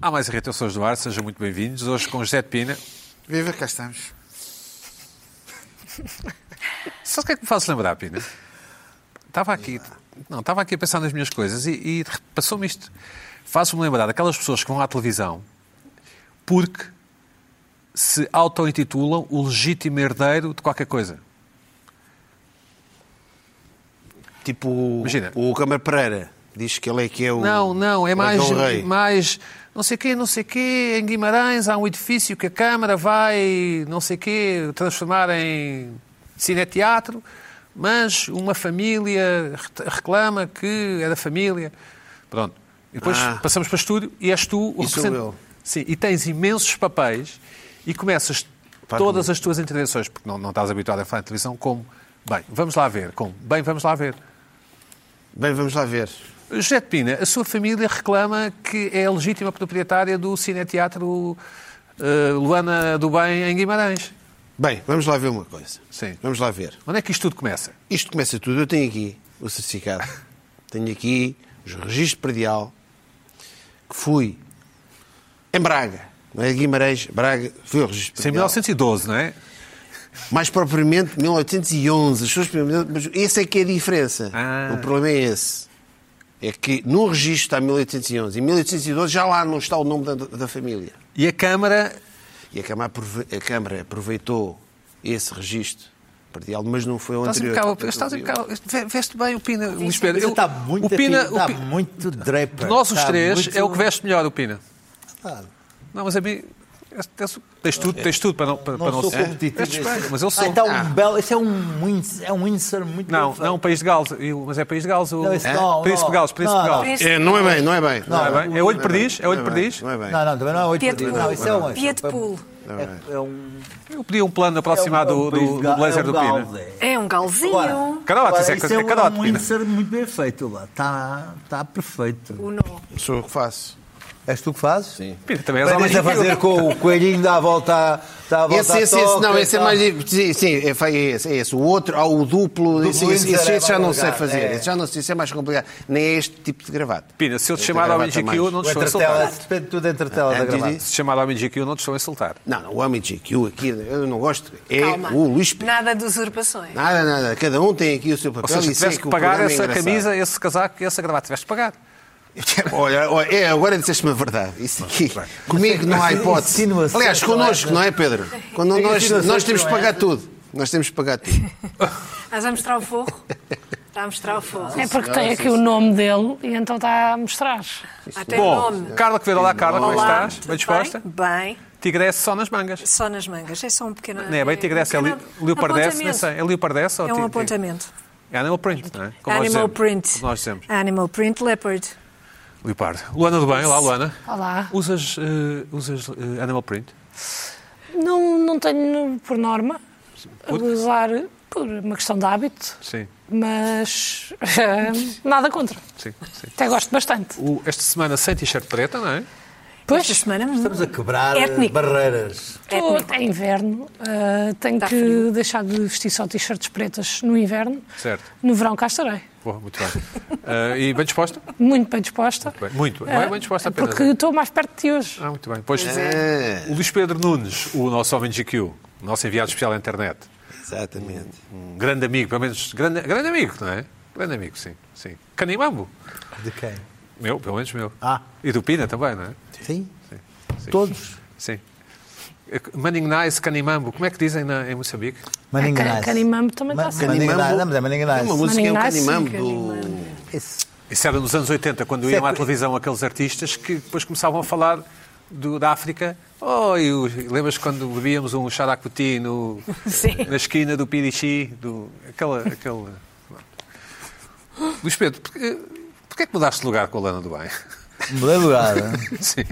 Há mais irritações do ar, sejam muito bem-vindos. Hoje com José de Pina. Viva, cá estamos. Sabe o que é que me faz lembrar, Pina? Estava aqui, não, estava aqui a pensar nas minhas coisas e, e passou-me isto. Faz-me lembrar daquelas pessoas que vão à televisão porque se auto-intitulam o legítimo herdeiro de qualquer coisa. Tipo Imagina. o Câmara Pereira. Diz que ele é que é o. Não, não, é mais, o rei. mais não sei quê, não sei quê. Em Guimarães há um edifício que a Câmara vai, não sei quê, transformar em cineteatro, mas uma família re- reclama que é da família. Pronto. E depois Ah. passamos para o estúdio e és tu o E sou represent- eu. Sim, e tens imensos papéis e começas Faz todas as tuas intervenções, porque não, não estás habituado a falar em televisão, como, bem, vamos lá ver, como, bem, vamos lá ver. Bem, vamos lá ver. José de Pina, a sua família reclama que é a legítima proprietária do Cineteatro eh, Luana do Bem em Guimarães. Bem, vamos lá ver uma coisa. Sim. Vamos lá ver. Onde é que isto tudo começa? Isto começa tudo. Eu tenho aqui o certificado. tenho aqui os registros predial que fui em Braga. Não é Guimarães, Braga. Fui ao registro é em predial. 1912, não é? Mais propriamente 1811. As pessoas, mas esse é que é a diferença. Ah. O problema é esse. É que no registro está 1811. Em 1812 já lá não está o nome da, da família. E a Câmara, E a Câmara, aprove- a Câmara aproveitou esse registro predial, mas não foi o estás a anterior. impecável, estás a impecável, ve- veste bem o Pina, Luís Pedro. Eu- está muito, o Pina, está o Pi- muito draper. de nós os Está três, muito- é o que veste melhor, o Pina. Ah, Não, mas a mim, tens tudo, tens tudo para não, para, Não para não sou ser. competitivo. Bem, mas eu Ah, sou. está um belo. Esse é um é um Windsor muito Não, feito. não, um país de Gales, mas é país de Gales. O... Não, esse É? não, Príncipe não. de Gales, Príncipe de Não, Gales. É, não é bem, não é bem. Não é bem? É olho perdiz? É olho Não é bem, perdiz? Não é bem. Não, não, também não é 8 Pietpool. Não, isso é um. Pietpool. É, é um. Eu pedi um plano aproximado é um- é um do, do, país do blazer é um do Pina. é. É um galzinho. Agora, isso é isso é é carote, um Pina. Windsor muito bem feito lá. Está, está perfeito. O nó. Sou eu que faço. És tu que fazes? Sim. Pina, também és homem a fazer com o coelhinho dá a volta, dá a volta Esse, esse, esse, não, esse é mais. Sim, sim é, foi esse, é esse. O outro, há o duplo, esse, esse, esse, é esse já não sei fazer. é. Esse já não sei, esse é mais complicado. Nem é este tipo de gravata. Pina, se eu te chamar homem gravata GQ, mais. não te estou a insultar. depende tudo da entretela da Antes gravata. Se chamar homem GQ, não te estou a insultar. Não, não, o homem de GQ aqui, eu não gosto. É Calma. o Luís Pedro. Nada de usurpações. Nada, nada. Cada um tem aqui o seu Ou papel seja, e sei tiveste que pagar é essa camisa, esse casaco e essa gravata. Tiveste que pagar. Olha, olha, é, agora disseste-me a verdade. Isso aqui, comigo não há hipótese. Aliás, connosco, não é, Pedro? Quando nós, nós temos que é? pagar tudo. Nós temos que pagar tudo. Estás a mostrar o forro? Está a mostrar o forro. É porque tem aqui o nome dele e então está a mostrar. Até Bom, nome. Carla Quevedo, olá Carla, como é estás? Bem disposta? Bem, bem. Tigresse só nas mangas. Só nas mangas. É só um pequeno... Não é bem Tigresse, é um li, pequeno Leopardesse, não apontamento. sei. É Leopardesse ou É um apontamento. É Animal Print, não é? Como nós Animal dizemos. print. Como nós dizemos. Animal print leopard. Leopardo. Luana do Bem, olá Luana. Olá. Usas, eh, usas eh, Animal Print? Não, não tenho por norma usar por uma questão de hábito, Sim, mas nada contra. sim, sim. Até gosto bastante. O- esta semana sem t-shirt preta, não é? Pois, Esta semana... Estamos a quebrar Étnico. barreiras. estou étnico. até inverno. ah, tenho Tá que frio. deixar de vestir só t-shirts pretas no inverno. Certo. No verão cá estarei. Boa, muito bem. Eh, e bem disposta? Muito bem disposta. Bem, muito. Não é bem disposta apenas. Porque estou mais perto de ti hoje. Ah, muito bem. Pois, É, o Luís Pedro Nunes, o nosso homem de GQ, o nosso enviado especial à internet, exatamente. um grande amigo, pelo menos grande, grande amigo, não é? Grande amigo, sim. sim. Canimambo. De quem? Meu, pelo menos meu. Ah. E do Pina também, não é? Sim? Sim. Todos. Sim. Manning Nice, Canimambo, como é que dizem na, em Moçambique? Maninga Ca- Nice. Canimambo também está Canimambo. Nice. Não, é Maninga É uma Nice. música, é Nice, canimambo do... Canimambo. Esse. Isso era nos anos 80, quando Isso iam é à televisão aqueles artistas que depois começavam a falar do- da África. Oh, e o- lembras quando bebíamos um xaracuti no, Sim. na esquina do Pirichi? Do, aquela, aquela... Luís Pedro, porquê, porquê é que mudaste de lugar com a Lana do Bem? Mudei de lugar, hein? Sim.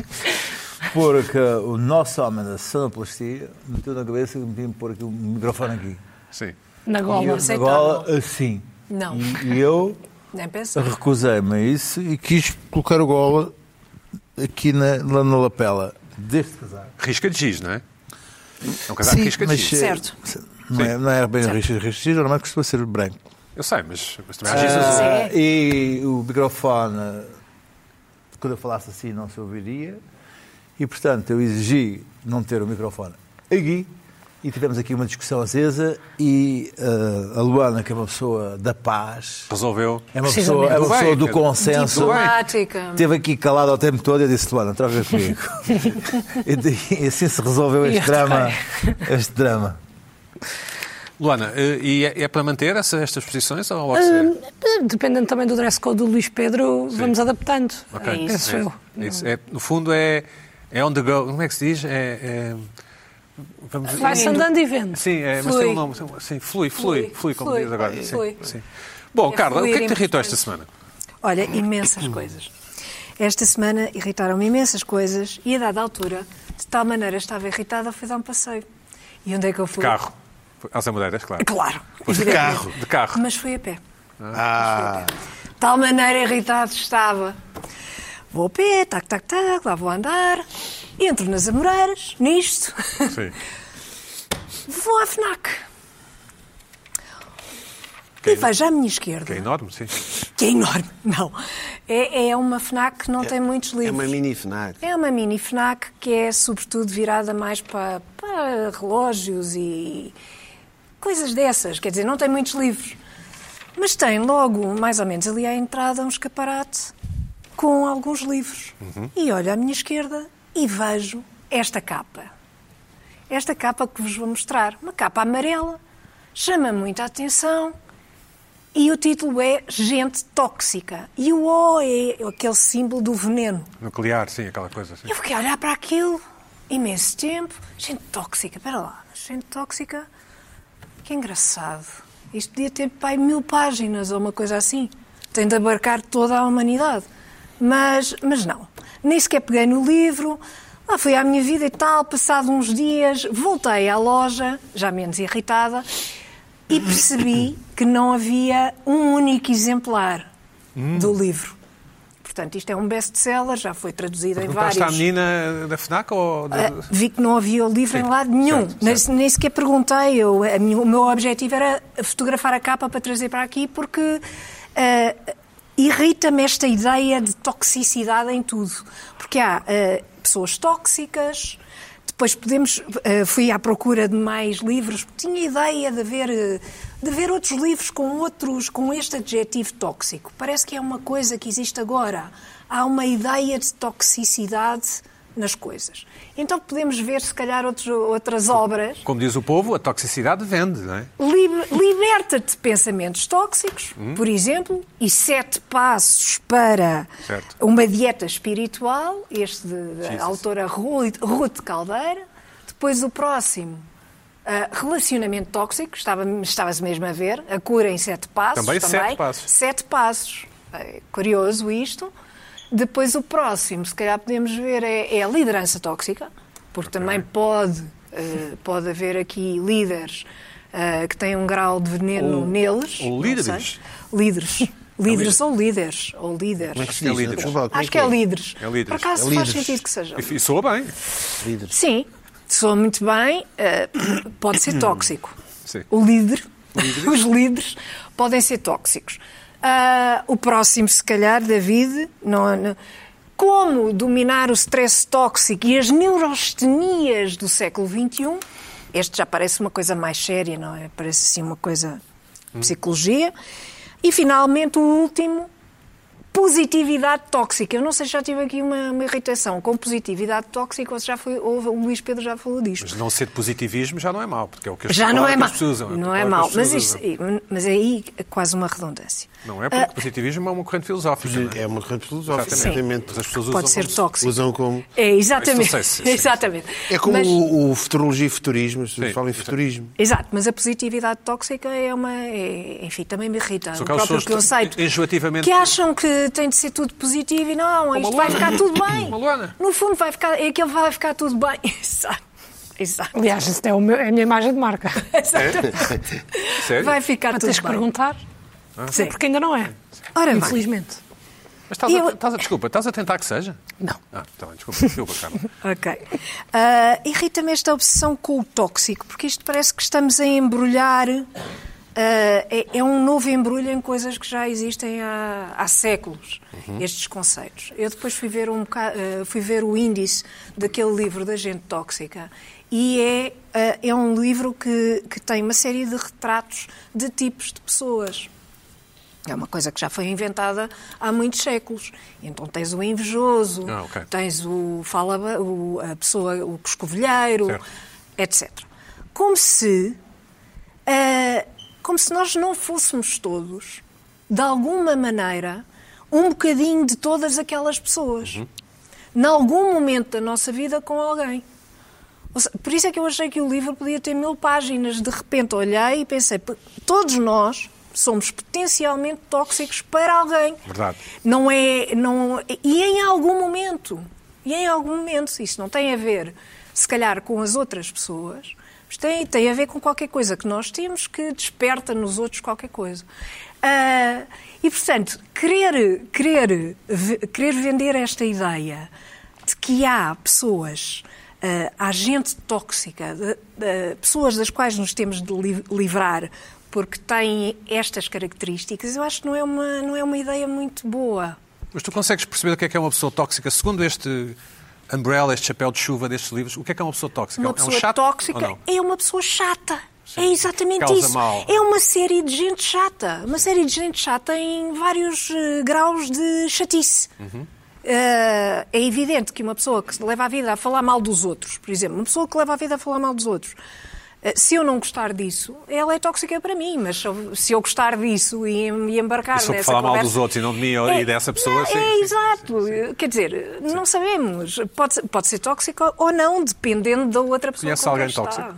Porque o nosso homem da sonoplastia meteu na cabeça que me tinha que pôr aqui um microfone aqui. Sim. Na E eu, gola. Aceitável. agora, assim. Não. E, e eu recusei-me a isso e quis colocar o gola aqui na, lá na lapela deste casaco. Risca de giz, não é? É um casaco risca de mas giz. eh, Certo. Não é, não é bem risco, risco, normalmente costuma ser branco. Eu sei, mas, mas também há giz azul. Sim. Ah, e o microfone, quando eu falasse assim, não se ouviria. E, portanto, eu exigi não ter o microfone aqui e tivemos aqui uma discussão acesa e eh, a Luana, que é uma pessoa da paz, Resolveu. é uma pessoa, é uma pessoa do consenso. Diplomática. Esteve aqui calado ao tempo todo e eu disse, Luana, troca comigo. e assim se resolveu E este drama. Este drama. Luana, eh, e é, é para manter essa- estas posições ou? Hum, Dependendo também do dress code do Luís Pedro, vamos adaptando. Ok. É isso. É isso. É, no fundo é, é on the go. Como é que se diz? É, é- vamos Vai-se andando e vendo. Sim, é, mas tem um nome. Sim, flui, flui, flui, Flui, como flui, diz agora. Sim, flui. sim. Bom, É Carla, o que é que te irritou esta semana? Olha, imensas coisas. Esta semana irritaram-me imensas coisas e a dada altura, de tal maneira estava irritada, fui dar um passeio. E onde é que eu fui? Carro. Às Amoreiras, claro. Claro. de evidentemente. carro. De carro. Mas fui a pé. Ah, De tal maneira irritado estava. Vou a pé, tac, tac, tac, lá vou andar. Entro nas Amoreiras, nisto. Sim. Vou à FNAC. Que E é- vejo à minha esquerda, Que é enorme, sim. que é enorme. Não. É, é uma FNAC que não tem muitos livros. é uma mini FNAC. É uma mini FNAC que é sobretudo virada mais para, para relógios e coisas dessas. Quer dizer, não tem muitos livros. Mas tem logo, mais ou menos ali à entrada, um escaparate com alguns livros. E olho à minha esquerda e vejo esta capa. Esta capa que vos vou mostrar. Uma capa amarela. Chama muita atenção. E o título é Gente Tóxica. E o O é aquele símbolo do veneno. Nuclear, sim, aquela coisa. Sim. Eu fiquei a olhar para aquilo imenso tempo. Gente tóxica, espera lá. Gente tóxica, que engraçado. Isto podia ter pai mil páginas ou uma coisa assim. Tem de abarcar toda a humanidade. Mas, mas não. Nem sequer peguei no livro. Lá fui à minha vida e tal. Passado uns dias, voltei à loja, já menos irritada, e percebi que não havia um único exemplar do livro. Portanto, isto é um best-seller, já foi traduzido em Perguntaste vários... à menina da FNAC ou... da- Ah, vi que não havia o livro Sim, em lado nenhum. certo, Nem, certo. nem sequer perguntei. Eu, minha- o meu objetivo era fotografar a capa para trazer para aqui, porque ah, irrita-me esta ideia de toxicidade em tudo. Porque há ah, pessoas tóxicas. Depois podemos. ah, fui à procura de mais livros, tinha ideia de haver, ah, de outros livros com outros, com este adjetivo tóxico. Parece que é uma coisa que existe agora. Há uma ideia de toxicidade nas coisas. Então podemos ver, se calhar, outros, outras obras. Como diz o povo, a toxicidade vende, não é? Liber- Liberta-te de pensamentos tóxicos, por exemplo, e sete passos para Certo. uma dieta espiritual, este da autora Ruth, Ruth Caldeira. Depois o próximo, ah, relacionamento tóxico, estava- estava-se mesmo a ver, a cura em sete passos. Também sete passos. Sete passos. É curioso isto. Depois o próximo, se calhar podemos ver, é, é a liderança tóxica, porque também pode, eh, pode haver aqui líderes eh, que têm um grau de veneno Ou- neles. ou não líderes. sei. Líderes. Líderes ou líderes. Ou líderes. Como é que se É líderes. Acho que é líderes. É líderes. Por acaso É faz líderes. sentido que seja. E, soa bem. Líderes. Sim, soa muito bem, eh, pode ser tóxico. Sim. O líder, os líderes podem ser tóxicos. Ah, o próximo, se calhar, David, não, não- como dominar o stress tóxico e as neurostenias do século XXI. Este já parece uma coisa mais séria, não é? Parece assim uma coisa de psicologia. E, finalmente, o último, positividade tóxica. Eu não sei se já tive aqui uma, uma irritação com positividade tóxica ou se já foi, ou o Luís Pedro já falou disto. Mas não ser de positivismo já não é mau, porque é o que as, Já não é que mau. as pessoas usam. Não é mau. as Mas, isto, mas aí é quase uma redundância. Não é porque positivismo é uma corrente filosófica. é? É uma corrente filosófica, Exatamente. Mas as pessoas Pode usam ser como- tóxico. Usam como. É, exatamente. Sei sim. exatamente. É como Mas- o, o futurologia e futurismo, as pessoas Sim, falam em futurismo. Exato, mas a positividade tóxica é uma. é- enfim, também me irrita. São o próprio pessoas conceito. enjoativamente- Que acham que tem de ser tudo positivo e não, isto vai ficar tudo bem. Uma Luana. No fundo, vai ficar, é que vai ficar tudo bem. Exato. Exato. Aliás, isso é, o meu- é a minha imagem de marca. Exatamente. Sério? Vai ficar Mas tudo tens que bem. perguntar. Sim. Porque ainda não é. Ora bem. Infelizmente. Mas estás a, Eu- estás a- desculpa, estás a tentar que seja? Não. Ah, está bem, desculpa, desculpa, Carla. Ok. Ah, Irrita-me esta obsessão com o tóxico, porque isto parece que estamos a embrulhar ah, é, é um novo embrulho em coisas que já existem há, há séculos, estes conceitos. Eu depois fui ver, um, boca- ah, fui ver o índice daquele livro da gente tóxica e é, é um livro que, que tem uma série de retratos de tipos de pessoas. É uma coisa que já foi inventada há muitos séculos. Então tens o invejoso, Ah, ok. tens o fala o, a pessoa, o coscovilheiro, Certo. etc. Como se, ah, como se nós não fôssemos todos, de alguma maneira, um bocadinho de todas aquelas pessoas. Em algum momento da nossa vida com alguém. Por isso é que eu achei que o livro podia ter mil páginas. De repente olhei e pensei, "P- todos nós somos potencialmente tóxicos para alguém. Verdade. Não é, não, e em algum momento, e em algum momento, isso não tem a ver, se calhar, com as outras pessoas, mas tem, tem a ver com qualquer coisa que nós temos que desperta nos outros qualquer coisa. Ah, e, portanto, querer, querer, querer vender esta ideia de que há pessoas, ah, há gente tóxica, de- de- pessoas das quais nos temos de li- livrar porque têm estas características, eu acho que não é uma, não é uma ideia muito boa. Mas tu consegues perceber o que é que é uma pessoa tóxica? Segundo este umbrella, este chapéu de chuva destes livros, o que é que é uma pessoa tóxica? Uma é um pessoa chato tóxica é uma pessoa chata. Sim. É exatamente isso. mal. É uma série de gente chata. Uma série de gente chata em vários eh, graus de chatice. Uhum. Eh, é evidente que uma pessoa que se leva a vida a falar mal dos outros, por exemplo, uma pessoa que leva a vida a falar mal dos outros, se eu não gostar disso, ela é tóxica para mim, mas se eu- gostar disso e me embarcar eu nessa falar mal dos outros e não de mim e dessa pessoa, não, sim, É, sim, exato. Quer dizer, não sabemos. Pode, ser- pode ser tóxico ou não, dependendo da outra pessoa Conhece alguém está. tóxico?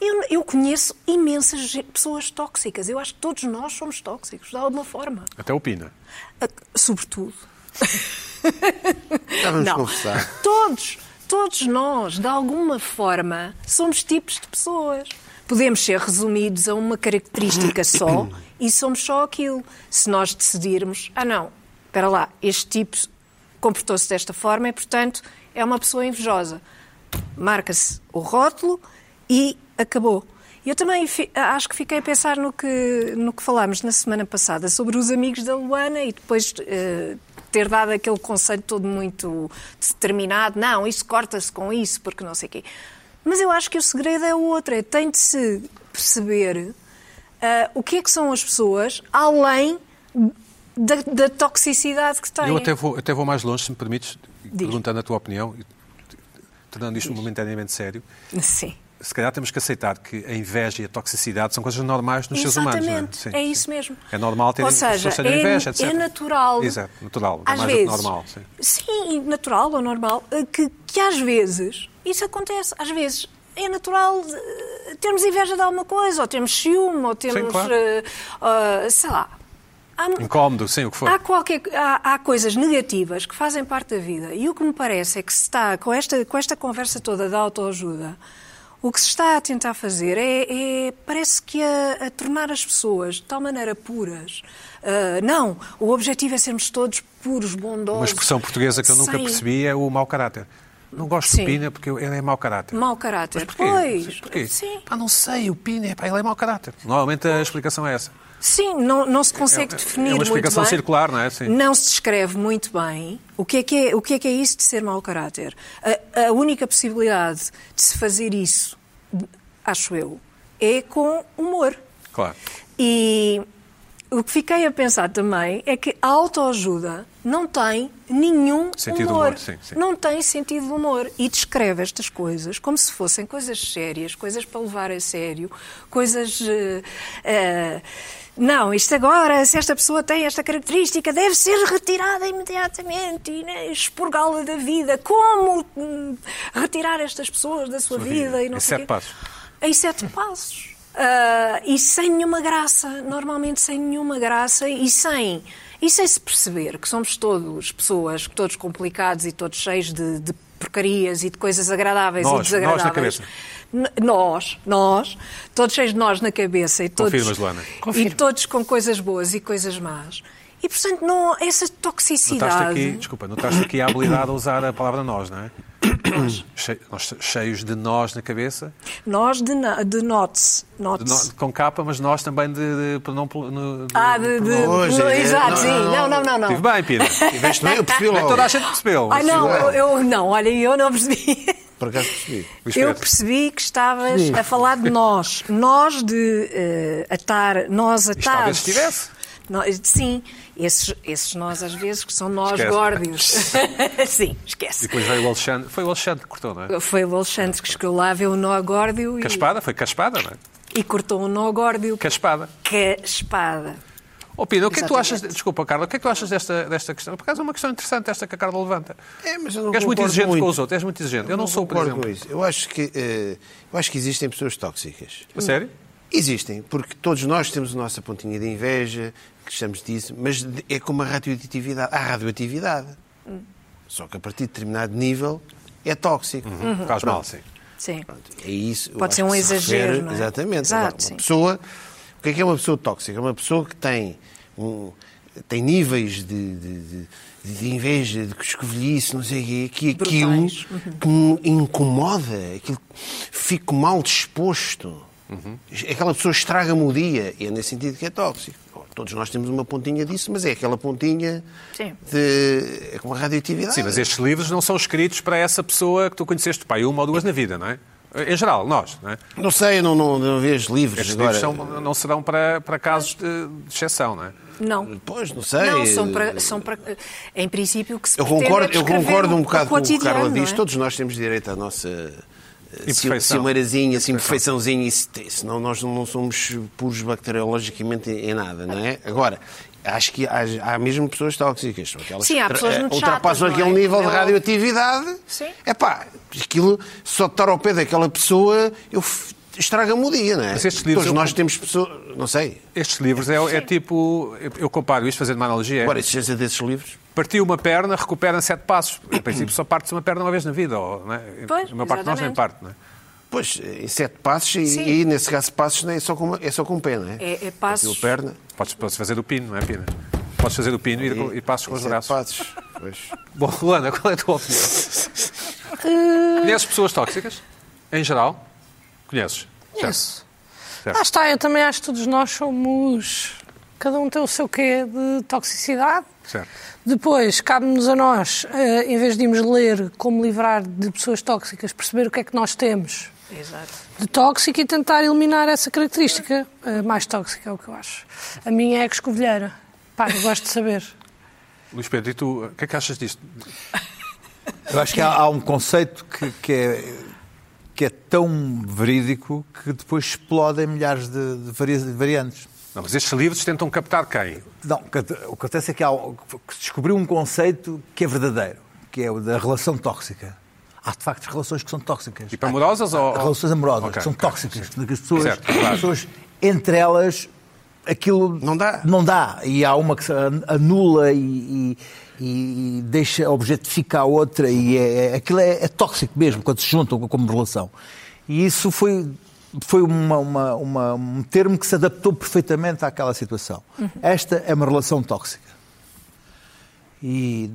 Eu, eu conheço imensas pessoas tóxicas. Eu acho que todos nós somos tóxicos, de alguma forma. Até o Pina. Ah, Sobretudo. Já vamos Não. conversar. Todos, todos nós, de alguma forma, somos tipos de pessoas. Podemos ser resumidos a uma característica só e somos só aquilo. Se nós decidirmos, ah não, espera lá, este tipo comportou-se desta forma e, portanto, é uma pessoa invejosa. Marca-se o rótulo e acabou. Eu também acho que fiquei a pensar no que, no que falámos na semana passada sobre os amigos da Luana e depois eh, ter dado aquele conselho todo muito determinado. Não, isso corta-se com isso, porque não sei o quê. Mas eu acho que o segredo é o outro. É tem de se perceber ah, o que é que são as pessoas além da, da toxicidade que têm. Eu até vou, até vou mais longe, se me permites, Diz. perguntando a tua opinião, tornando isto momentaneamente sério. Sim. Se calhar temos que aceitar que a inveja e a toxicidade são coisas normais nos seres humanos. é? Exatamente, Sim, é sim. isso mesmo. É normal ter Ou seja, é, inveja, etc. é natural. Exato, natural. É Às mais vezes, normal. Sim. Sim, natural ou normal, eh, que, que às vezes isso acontece. Às vezes é natural eh, termos inveja de alguma coisa, ou termos ciúme, ou termos. claro. eh, ah, sei lá. Há, Incómodo, sim, o que for. Há, qualquer, há, há coisas negativas que fazem parte da vida e o que me parece é que se está, com esta, com esta conversa toda da autoajuda, o que se está a tentar fazer é, é- parece que a, a tornar as pessoas de tal maneira puras. Ah, não, o objetivo é sermos todos puros, bondosos. Uma expressão portuguesa que eu nunca sem percebi é o mau caráter. Não gosto Sim. de Pina porque ele é mau caráter. Mau caráter. Mas porquê? Pois, porquê? sim. Pá, não sei, o Pina, pá, ele é mau caráter. Normalmente a explicação é essa. Sim, não, não se consegue É- é definir uma muito explicação bem. circular, não é? Sim. Não se descreve muito bem o que é que é, o que é, que é isso de ser mau caráter. A, a única possibilidade de se fazer isso, acho eu, é com humor. Claro. E o que fiquei a pensar também é que a autoajuda não tem nenhum Sentido humor. humor, sim, sim. Não tem sentido de humor. E descreve estas coisas como se fossem coisas sérias, coisas para levar a sério, coisas. eh, eh, não, isto agora, se esta pessoa tem esta característica, deve ser retirada imediatamente e né, expurgá-la da vida. Como hum, retirar estas pessoas da sua, Sua vida? vida. E não Em sei sete quê. passos. Em sete passos. Ah, e sem nenhuma graça, normalmente sem nenhuma graça e sem, e sem se perceber que somos todos pessoas, todos complicados e todos cheios de, de porcarias e de coisas agradáveis Nós, e nós na desagradáveis. cabeça. Nós, nós, todos cheios de nós na cabeça e todos, Confirmas, Luana? e todos com coisas boas e coisas más. E, portanto, não, essa Notaste toxicidade... aqui, desculpa, notaste aqui a habilidade a usar a palavra nós, não é? Che- nós cheios de nós na cabeça, Nós de, de notes. de notes. nó- com capa, mas nós também de, de, Ah, de. é- exato, não, sim. não, Não, não, não. Estive bem, Pina. Tiveste bem, eu percebi logo. toda a gente percebeu. Ai, não, eu- não, olha, eu não percebi. Por acaso percebi. Eu percebi que estavas a falar de nós. Nós de eh, atar, nós talvez atados. estivesse. Nós- sim, esses, esses nós às vezes que são nós Esquece. górdios. sim, E esquece. depois veio o Alexandre. Foi o Alexandre que cortou, não é? Foi o Alexandre que escolheu lá, viu o nó górdio e, Caspada? Foi caspada, não é? e cortou um nó górdio Caspada. que Ó Pina, o que é que tu achas... Desculpa, Carla, o que é que tu achas desta, desta questão? Por acaso é uma questão interessante esta que a Carla levanta. É, mas eu não Porque és muito exigente com muito. os outros, és muito exigente. Eu não, sou, por concordo exemplo. com isso. Eu acho que, eh, eu acho que existem pessoas tóxicas. A sério? Existem, porque todos nós temos a nossa pontinha de inveja, que estamos disso, mas é como a radioatividade. Há radioatividade. Só que a partir de determinado nível é tóxico. Faz mal, sim. Sim. É isso. eu Pode ser um que se exagero, refere- não é? Exatamente. Exato, Agora, sim. uma pessoa. O que é que é uma pessoa tóxica? É uma pessoa que tem, um, tem níveis de, de, de- de inveja, de escovilhice, não sei o quê, que aquilo Brutais. que me incomoda, aquilo fico mal disposto. Aquela pessoa estraga-me o dia. E é nesse sentido que é tóxico. Todos nós temos uma pontinha disso, mas é aquela pontinha Sim. de. É como a radioatividade. Sim, mas estes livros não são escritos para essa pessoa que tu conheceste, pai, uma ou duas na vida, não é? Em geral, nós, não é? Não sei, não, não, não vejo livros Estes agora. livros são- não serão para, para casos de, de exceção, não é? Não. Pois, não sei. Não, são para, são para. Em princípio, o que se Eu concordo, eu concordo um bocado com o que Carla diz. é? Todos nós temos direito à nossa eh, cimeirazinha, assim, perfeiçãozinha, senão nós não somos puros bacteriologicamente em nada, não é? Agora, acho que há, há mesmo pessoas tóxicas. são Aquelas Sim, há que pessoas muito ultrapassam chatas, não aquele é? nível de Eu- radioatividade. Sim. É pá, aquilo, só de estar ao pé daquela pessoa, eu estraga-me o dia, não é? Mas estes livros eu- nós temos pessoas, não sei. Estes livros é, é tipo. Eu comparo isto, fazendo uma analogia. É, Agora, a existência desses livros. partiu uma perna, recupera em sete passos. Em princípio, só parte uma perna uma vez na vida. Ou, não é? Pois, a maior parte de nós nem parte, não é? Pois, em sete passos, e, e nesse caso passos é só com, é só com o pé, não é? É, é passos. Aquilo perna. Podes, podes fazer o pino, não é, Pina? Podes fazer o pino e, ir com- e passos com os sete braços. passos. Pois. Bom, Luana, qual é a tua opinião? Conheces pessoas tóxicas? Em geral? Conheces? Certo. Isso. Certo. Lá está, eu também acho que todos nós somos. Cada um tem o seu quê de toxicidade. Certo. Depois, cabe-nos a nós, eh, em vez de irmos ler como livrar de pessoas tóxicas, perceber o que é que nós temos Exato. de tóxico e tentar eliminar essa característica eh, mais tóxica, é o que eu acho. A minha é a escovilheira. Pá, eu gosto de saber. Luís Pedro, e tu, o que é que achas disto? Eu acho que há, há um conceito que, que é, que é tão verídico que depois explode em milhares de, de vari- de variantes. Não, mas estes livros tentam captar quem? Não, o que acontece é que, há, que se descobriu um conceito que é verdadeiro, que é o da relação tóxica. Há, de facto, relações que são tóxicas. Tipo amorosas Há, ou- relações amorosas Ok, que são tóxicas. que as pessoas, Certo, claro. as pessoas, entre elas, aquilo Não dá. Não dá. E há uma que se anula e, e- e deixa objetificar a outra e é, é- aquilo é, é tóxico mesmo quando se juntam como relação. E isso foi, foi uma- uma- uma- um termo que se adaptou perfeitamente àquela situação. Esta é uma relação tóxica. E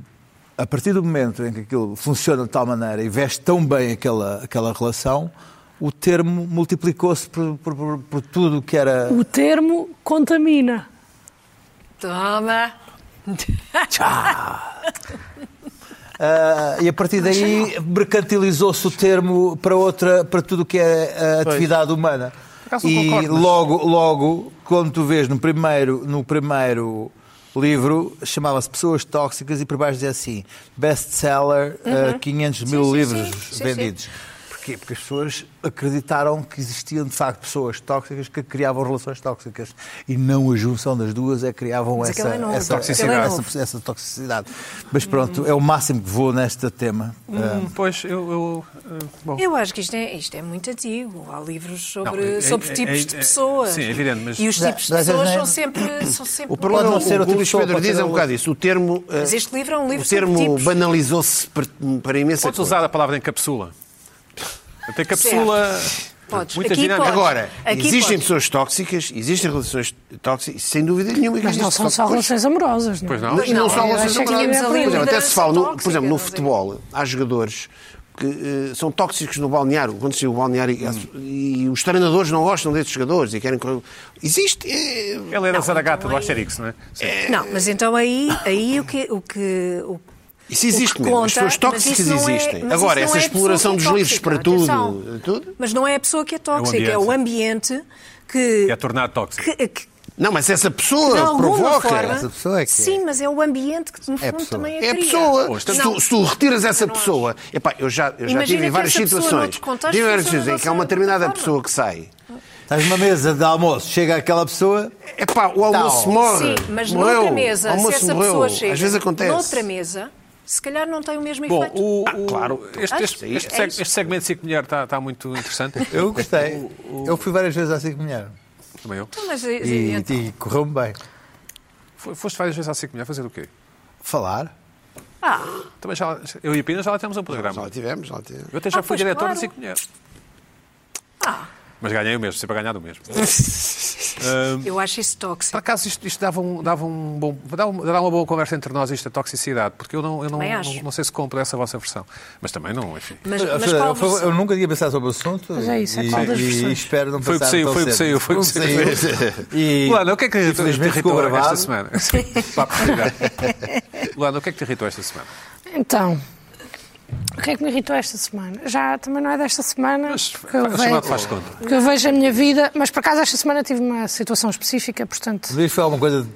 a partir do momento em que aquilo funciona de tal maneira e veste tão bem aquela, aquela relação, o termo multiplicou-se por, por- por- por tudo o que era. O termo contamina. Toma. Ah, e a partir daí mercantilizou-se o termo para outra para tudo o que é a atividade humana. acaso não E concordo, mas- logo, logo, quando tu vês no primeiro, no primeiro livro, chamava-se Pessoas Tóxicas e por baixo dizia assim, best-seller, ah, 500 mil sim, livros sim. Sim, vendidos. Porquê? Porque as pessoas acreditaram que existiam de facto pessoas tóxicas que criavam relações tóxicas e não a junção das duas é que criavam essa, é novo. essa, Toxicidade. essa- é essa- essa toxicidade. Mas pronto, é o máximo que vou neste tema. Ah, Hum, Pois, eu. eu bom. Eu acho que isto é, isto é muito antigo. Há livros sobre, Não, é- sobre é- tipos é- de é- pessoas. sim, é evidente, mas- E os tipos de pessoas não é- são sempre. São sempre O problema não o ser o Luís pessoa, Pedro diz é um bocado isso. O termo, Mas este livro é um livro o termo banalizou-se para, para imensa Podes coisa. usar a palavra encapsula. Até capsula. Podes. Muita Aqui dinâmica. podes. Agora, Aqui existem podes. pessoas tóxicas, existem relações tóxicas, sem dúvida nenhuma. que Mas não são só relações amorosas, não é? Pois não? Pois E não eu relações amorosas. Por exemplo, até se fala, no, por exemplo, no tóxica, futebol, há jogadores que eh, são tóxicos no balneário, quando se o balneário e, e os treinadores não gostam desses jogadores e querem correr. Existe. é- Ele era Zaragata do Asterix, não é? Sim. Não, mas então aí, aí o que. O que o, Isso existe que mesmo. As conta- pessoas tóxicas é- existem. mas Agora, essa é exploração dos é livros para tóxica, atenção. tudo, tudo. Mas não é a pessoa que é tóxica, é o ambiente que. É tornado tóxico. que- que- Não, mas essa pessoa provoca. forma. Essa pessoa é que é. Sim, mas é o ambiente que, no fundo, pessoa. também a É a pessoa. Se tu, se tu retiras essa não pessoa. Epá, eu já, eu já tive várias situações. Tive várias situações em que há uma determinada pessoa que sai. Estás numa mesa de almoço, chega aquela pessoa, Epá, o almoço Tal. morre. Sim, mas morreu. noutra mesa, o se almoço essa morreu. pessoa chega Às vezes acontece. noutra mesa, se calhar não tem o mesmo Bom, efeito. o, Ah, o- claro. este, este, este é seg- isso. este segmento de Cico Mulher está, está muito interessante. eu gostei. Eu fui várias vezes à Cinco Mulher Também eu. Então, mas, e, então, e correu-me bem. Foste várias vezes à Cico Mulher fazer o quê? Falar. ah, Também já, eu e a Pina já lá temos um programa. Já lá tivemos, já lá tivemos. Eu até já Ah, fui diretor claro. da Cico Mulher. ah, Mas ganhei o mesmo, sempre a ganhar do mesmo. eu acho isso tóxico. Por acaso isto, isto dava, um, dava um bom. Dava, um- dava uma boa conversa entre nós, isto da toxicidade, porque eu não, eu não, não, não sei se compro essa vossa versão. Mas também não, enfim. Mas, mas eu, eu nunca tinha pensado sobre o assunto Mas é isso, é e, qual das e versões? espero não Foi o que pensar saiu, foi o que saiu, foi o que saiu. E, Luana, o que é que te, irritou esta semana? Luana, o que é que te irritou esta semana? Então, o que é que me irritou esta semana? Já também não é desta semana. Mas porque eu vejo- faz conta. porque eu vejo a minha vida, mas por acaso esta semana tive uma situação específica, portanto, foi alguma coisa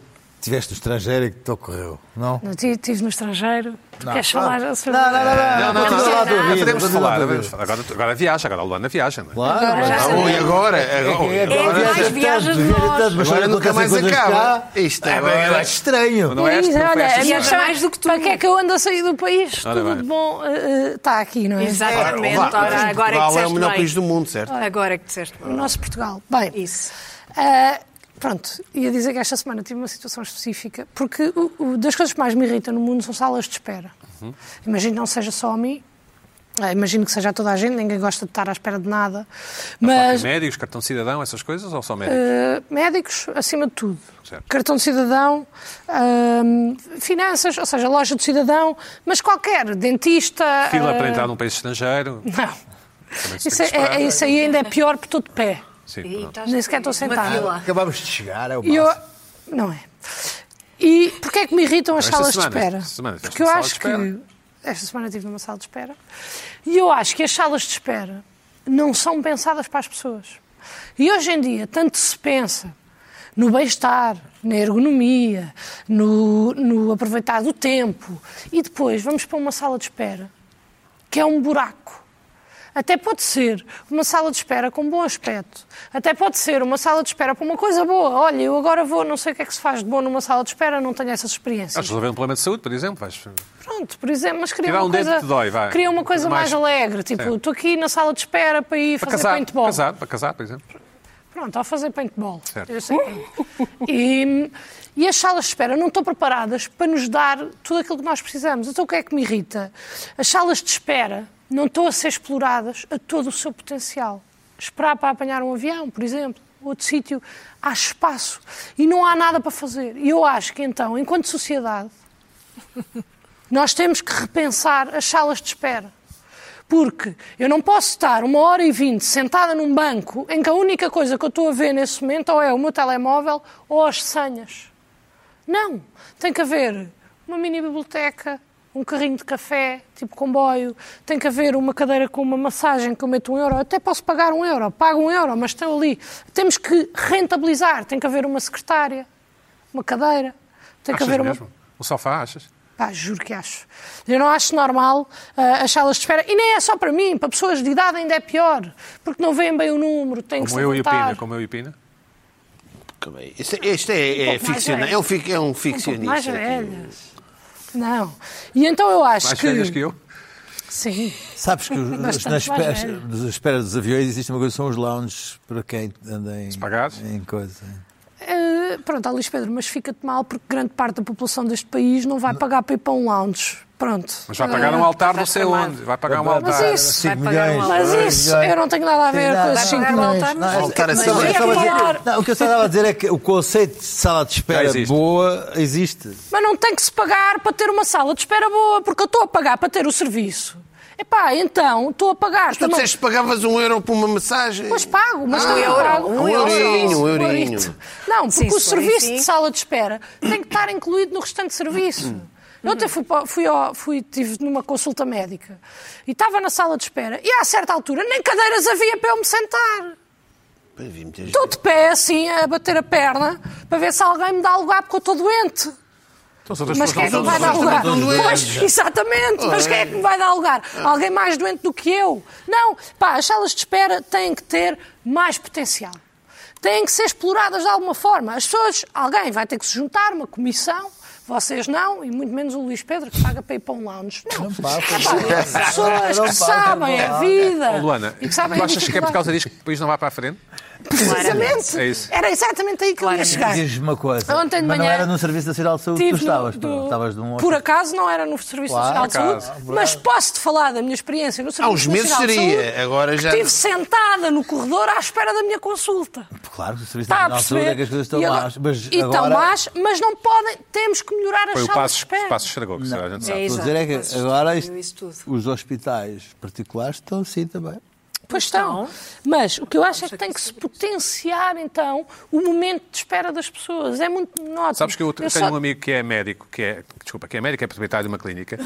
tiveste no estrangeiro e que te ocorreu, não? não tive, tive no estrangeiro. Tu Não. queres falar Não, sobre não, não, não, Não, não, não, não, tua não, vida, podemos falar. Agora, agora viaja, agora a Luana viaja. Não é? Claro, Agora. Ah, e agora? É Agora, É mais viaja de nós. tanto, mas Agora nunca mais acaba. Isto é, é estranho. Não é não olha, esta a minha semana. questão é, Mais do que tu. Para que é que eu ando a sair do país? Tudo bem. de bom eh, eh, está aqui, não é? Exatamente. Agora é que Portugal é o disseste melhor bem. país do mundo, certo? Agora é que disseste O bem. nosso Portugal. Bem, Isso. Pronto, ia dizer que esta semana tive uma situação específica, porque o, o- das coisas que mais me irritam no mundo são salas de espera. Uhum. Imagino que não seja só a mim, ah, imagino que seja a toda a gente, ninguém gosta de estar à espera de nada, mas Médicos, cartão de cidadão, essas coisas, ou só médicos? ah, médicos, acima de tudo. Certo. Cartão de cidadão, ah, finanças, ou seja, loja de cidadão, mas qualquer, dentista. Fila ah, para entrar num país estrangeiro. Não. Isso, é- é- isso aí ainda é pior porque estou de pé. Sim, E Nem sequer estou fila. Acabámos de chegar, é o E eu... máximo. Não é. E porquê é que me irritam as salas semana, de espera? semana Porque eu acho que. Esta semana estive numa sala de espera. E eu acho que as salas de espera não são pensadas para as pessoas. E hoje em dia, tanto se pensa no bem-estar, na ergonomia, no, no aproveitar do tempo, e depois vamos para uma sala de espera que é um buraco. Até pode ser uma sala de espera com bom aspecto. Até pode ser uma sala de espera para uma coisa boa. Olha, eu agora vou, não sei o que é que se faz de bom numa sala de espera, não tenho essas experiências. Vais resolver um problema de saúde, por exemplo. Vais... Pronto, por exemplo, mas queria uma um coisa, que dói, queria uma coisa mais, Mais- alegre. Tipo, estou aqui na sala de espera para ir Para fazer casar, paintball. para casar, para casar, por exemplo. Pronto, ao fazer paintball. Certo. Eu sei. E, e as salas de espera não estão preparadas para nos dar tudo aquilo que nós precisamos. Então o que é que me irrita? As salas de espera não estão a ser exploradas a todo o seu potencial. Esperar para apanhar um avião, por exemplo, outro sítio, há espaço e não há nada para fazer. E eu acho que então, enquanto sociedade, nós temos que repensar as salas de espera. Porque eu não posso estar uma hora e vinte sentada num banco em que a única coisa que eu estou a ver nesse momento ou é o meu telemóvel ou as senhas. Não. Tem que haver uma mini biblioteca, um carrinho de café, tipo comboio, tem que haver uma cadeira com uma massagem que eu meto um euro. Eu até posso pagar um euro, pago um euro, mas estão ali. Temos que rentabilizar. Tem que haver uma secretária, uma cadeira. Tem que Achas haver uma. mesmo? Um sofá, achas? Pá, juro que acho. Eu não acho normal ah, as salas de espera. E nem é só para mim, para pessoas de idade ainda é pior. Porque não veem bem o número, têm que Como se eu e. Pina, como eu e o Pina. Isto, isto é, é, Um ficciona, velho. é um, fic- é um Não. E então eu acho Mais que... velhas que eu. Sim. Sabes que os- mais espera, espera dos aviões existe uma coisa, são os lounges para quem anda em, pagares? em coisa. Pronto, Luís Pedro, mas fica-te mal porque grande parte da população deste país não vai pagar para ir para um lounge. Pronto. Mas vai pagar um altar não sei onde. Vai pagar um altar. Mas isso- Cinco vai pagar milhões, Mas isso, eu não tenho nada a ver com esses não, 5 não, milhões. não, Não, Voltar a eu ser- estava- eu Mas estava a dizer- claro. não, o que eu estava a dizer é que o conceito de sala de espera existe. boa existe. Mas não tem que se pagar para ter uma sala de espera boa, porque eu estou a pagar para ter o serviço. Epá, então, estou a pagar. Tu também- disseste que pagavas um euro por uma massagem. Pois pago, mas Ah, não euro, pago. um Um euro. eurinho, um Um eurinho. Não, porque Sim, o serviço assim. de sala de espera tem que estar incluído no restante serviço. Eu Ontem fui, fui, fui, tive numa consulta médica e estava na sala de espera e a certa altura nem cadeiras havia para eu me sentar. Estou de pé assim a bater a perna para ver se alguém me dá lugar porque eu estou doente. Então, Mas quem é que me não vai dar lugar? Pois, exatamente, mas quem é que me vai dar lugar? Alguém mais doente do que eu? Não, pá, as salas de espera têm que ter mais potencial. Têm que ser exploradas de alguma forma. As pessoas, alguém vai ter que se juntar, uma comissão, vocês não, e muito menos o Luís Pedro, que paga para ir para um lounge. Não, Epá, pessoas Não que sabem não a vida. Oh, Luana, e que sabem tu achas que é por causa disto que o país não vai para a frente? Precisamente. É isso. Era exatamente aí que eu ia chegar. Diz-me uma coisa. Ontem de mas não manhã era no Serviço Nacional de Saúde que tu estavas. do- Estavas de um Por acaso não era no Serviço Claro, Nacional de por Saúde, acaso. mas posso-te falar da minha experiência no Serviço uns meses Nacional de seria, Saúde, agora já que não. Estive sentada no corredor à espera da minha consulta. Claro, que o Serviço Nacional de Saúde é que as coisas estão E agora- más. Mas e estão agora, más, mas não podem. Temos que melhorar as Foi o salas de passo, espera. o passo estragou, que a gente sabe. É Estou a dizer é que Exato, agora isto- os hospitais particulares estão assim também. Pois estão. Mas o que eu acho é que tem que se potenciar, então, o momento de espera das pessoas. É muito monótono. Sabes que eu, tenho só- um amigo que é médico, que é, desculpa, que é médico, é proprietário de uma clínica,